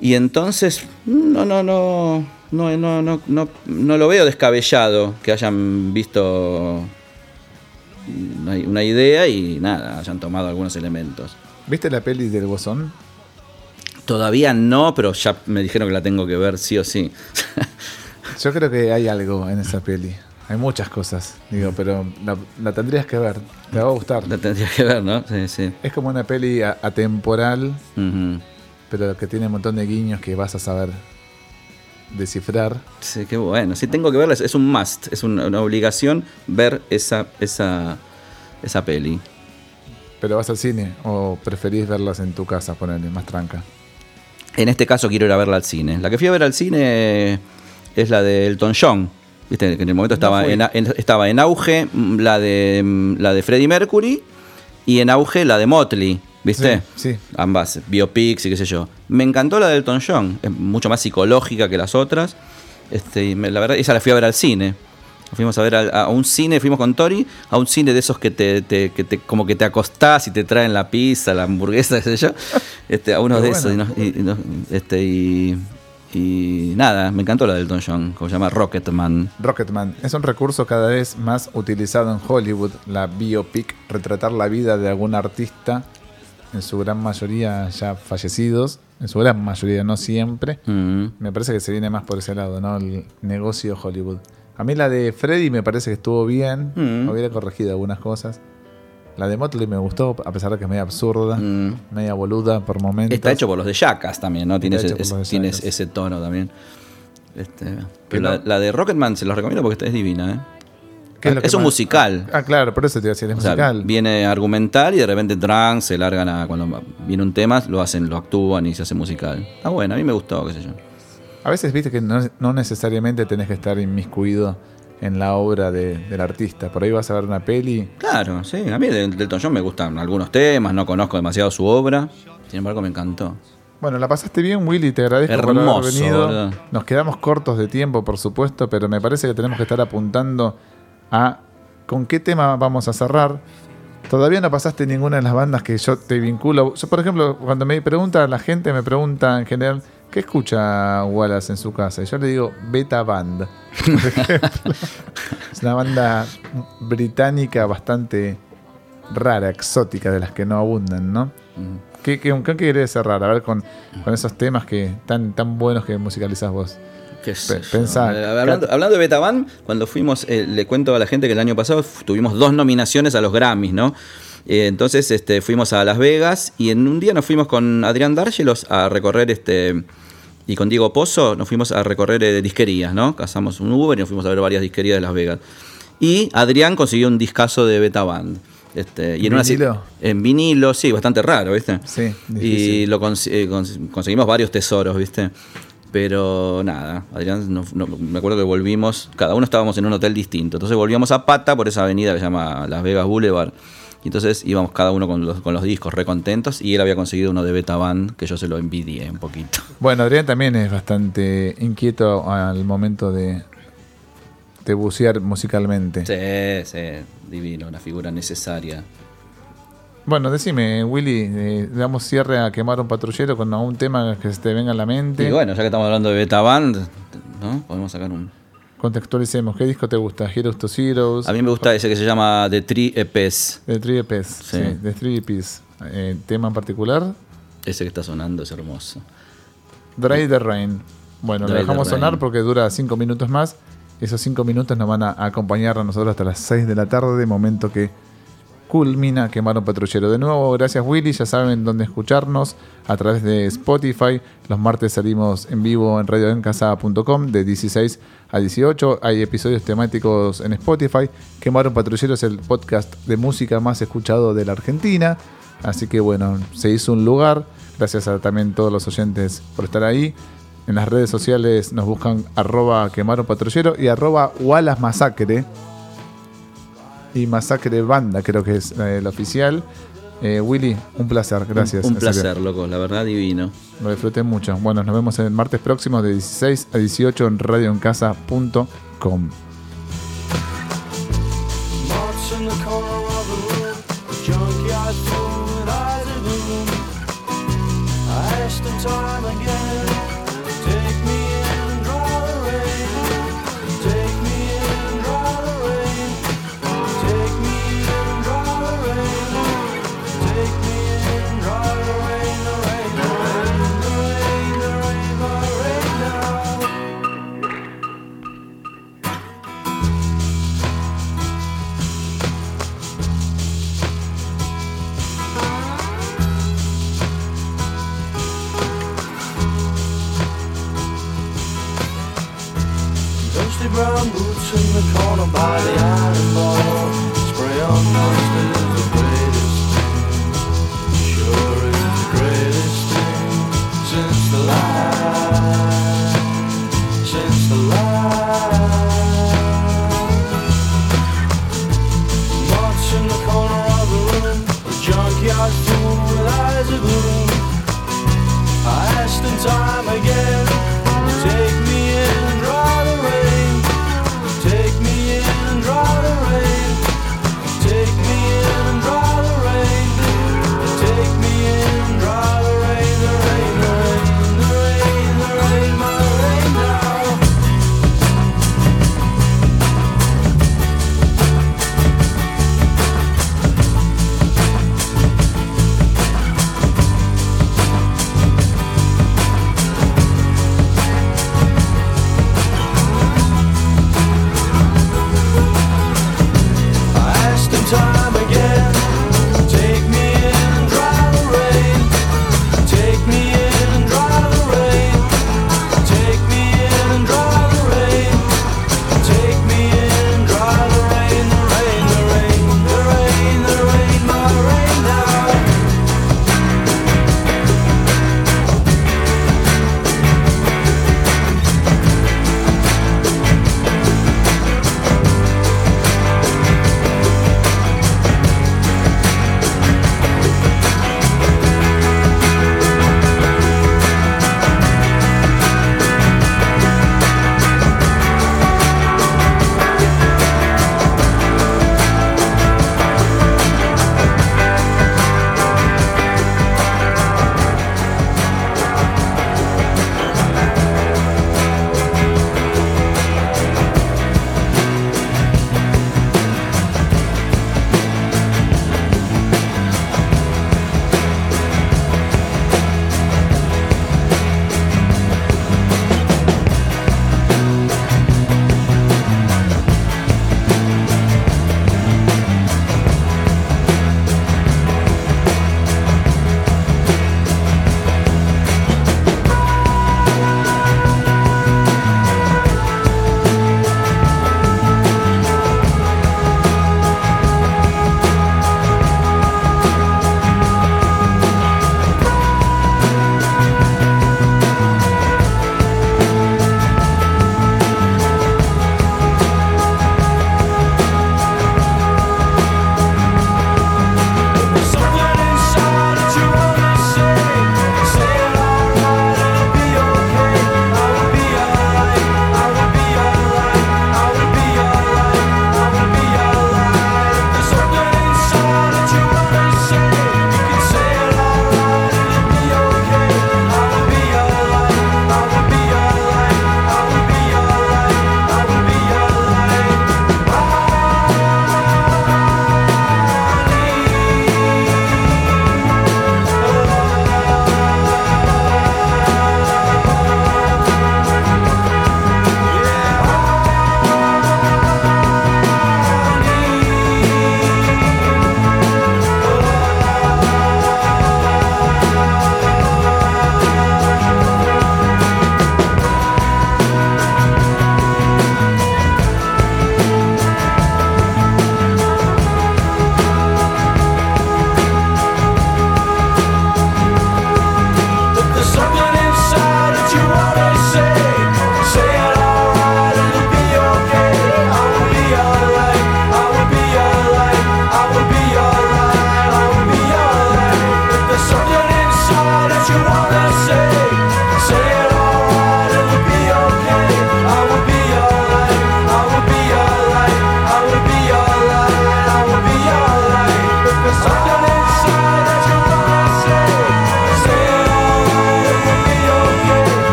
Y entonces, no, no, no, no, no, no, no, lo veo descabellado que hayan visto una, idea y nada, hayan tomado algunos elementos. ¿Viste la peli del Bosón? Todavía no, pero ya me dijeron que la tengo que ver sí o sí. Yo creo que hay algo en esa peli. Hay muchas cosas, digo, pero la, la tendrías que ver. Te va a gustar. la tendría que ver, ¿no? Sí, sí. Es como una peli atemporal, pero que tiene un montón de guiños que vas a saber. descifrar. Sí, qué bueno. Sí, tengo que verla. Es un must. Es una, una obligación ver esa, esa, esa peli. ¿Pero vas al cine o preferís verlas en tu casa, ponerle más tranca? En este caso quiero ir a verla al cine. La que fui a ver al cine es la de Elton John. Viste que en el momento estaba, en, en- estaba en auge mm, la de, mm, la de Freddie Mercury y en auge la de Motley. ¿Viste? Sí, sí. Ambas, biopics y qué sé yo. Me encantó la de Elton John. Es mucho más psicológica que las otras. Este, la verdad, esa la fui a ver al cine. Fuimos a ver a, un cine, fuimos con Tori, a un cine de esos que te, te- que te- como que te acostás y te traen la pizza, la hamburguesa, qué sé yo. Este, a uno de bueno. esos. Y, nos- y- y este, y, y nada, me encantó la de Elton John, como se llama Rocketman. Rocketman es un recurso cada vez más utilizado en Hollywood, la biopic, retratar la vida de algún artista, en su gran mayoría ya fallecidos, en su gran mayoría, no siempre. Mm. Me parece que se viene más por ese lado, ¿no? El negocio Hollywood. A mí la de Freddy me parece que estuvo bien, Mm. hubiera corregido algunas cosas. La de Motley me gustó, a pesar de que es media absurda, Mm. media boluda por momentos. Está hecho por los de Jackass también, ¿no? Tiene, Está ese, tono también. Este, pero la, de Rocketman se los recomiendo porque es divina, ¿eh? ¿Qué es un más- musical. Ah, claro, por eso te iba a decir, es O sea, musical. viene argumental y de repente trans, se largan a. Cuando viene un tema, lo hacen, lo actúan y se hace musical. Está bueno, a mí me gustó, qué sé yo. A veces viste que no, no necesariamente tenés que estar inmiscuido en la obra de- del artista. Por ahí vas a ver una peli. Claro, sí, a mí del Delton John me gustan algunos temas, no conozco demasiado su obra. Sin embargo, me encantó. Bueno, la pasaste bien, Willy, te agradezco por haber venido. ¿verdad? Nos quedamos cortos de tiempo, por supuesto, pero me parece que tenemos que estar apuntando a con qué tema vamos a cerrar. Todavía no pasaste ninguna de las bandas que yo te vinculo. Yo, por ejemplo, cuando me pregunta la gente, me pregunta en general, ¿qué escucha Wallace en su casa? Y yo le digo, Beta Band. por ejemplo. es una banda británica bastante rara, exótica, de las que no abundan, ¿no? Mm. ¿Qué, qué, querés cerrar? A ver, con, con esos temas que tan, tan buenos que musicalizás vos. ¿Qué sé Pe- yo? pensá, Eh, hablando, hablando de Betaban, cuando fuimos, eh, le cuento a la gente que el año pasado tuvimos dos nominaciones a los Grammys, ¿no? Eh, entonces este, fuimos a Las Vegas y en un día nos fuimos con Adrián Dárgelos a recorrer este. Y con Diego Pozo nos fuimos a recorrer eh, disquerías, ¿no? Casamos un Uber y nos fuimos a ver varias disquerías de Las Vegas. Y Adrián consiguió un discazo de Betaband. Este, y en, ¿Vinilo? en vinilo, sí, bastante raro, ¿viste? Sí, Y difícil. lo cons- eh, cons- conseguimos varios tesoros, ¿viste? Pero nada, Adrián, no- no- me acuerdo que volvimos, cada uno estábamos en un hotel distinto. Entonces volvíamos a pata por esa avenida que se llama Las Vegas Boulevard. Y entonces íbamos cada uno con los, con los discos recontentos y él había conseguido uno de Beta Band que yo se lo envidié un poquito. Bueno, Adrián también es bastante inquieto al momento de, de bucear musicalmente. Sí, sí, divino, una figura necesaria. Bueno, decime, Willy, eh, damos cierre a quemar un patrullero con algún tema que se te venga a la mente. Y bueno, ya que estamos hablando de Beta Band, ¿no? Podemos sacar un... Contextualicemos, ¿qué disco te gusta? Heroes to Heroes, A mí me gusta ese que se llama The Tree EPs. de Three EPs, Sí. sí, de Three EPs. Eh, tema en particular, Ese que está sonando es hermoso. Dry the Rain. Bueno, lo Dry the dejamos sonar porque dura cinco minutos más. Esos cinco minutos nos van a acompañar a nosotros hasta las 6 de la tarde, momento que culmina Quemar un Patrullero. De nuevo, gracias Willy, ya saben dónde escucharnos a través de Spotify. Los martes salimos en vivo en radioencasada.com de 16 a 18. Hay episodios temáticos en Spotify. Quemar un Patrullero es el podcast de música más escuchado de la Argentina. Así que bueno, se hizo un lugar. Gracias a todos los oyentes por estar ahí. En las redes sociales nos buscan arroba quemar un patrullero y arroba Wallace Masacre. Y Masacre Banda, creo que es eh, el oficial. Eh, Willy, un placer, gracias. Un placer, loco, la verdad divino. Lo disfruté mucho. Bueno, nos vemos el martes próximo de 16 a 18 en radioencasa.com. in the corner by the iron bar. Spray on monsters the greatest thing. Sure the greatest thing since the. Since the in the corner of the room. The with eyes. I asked in time again.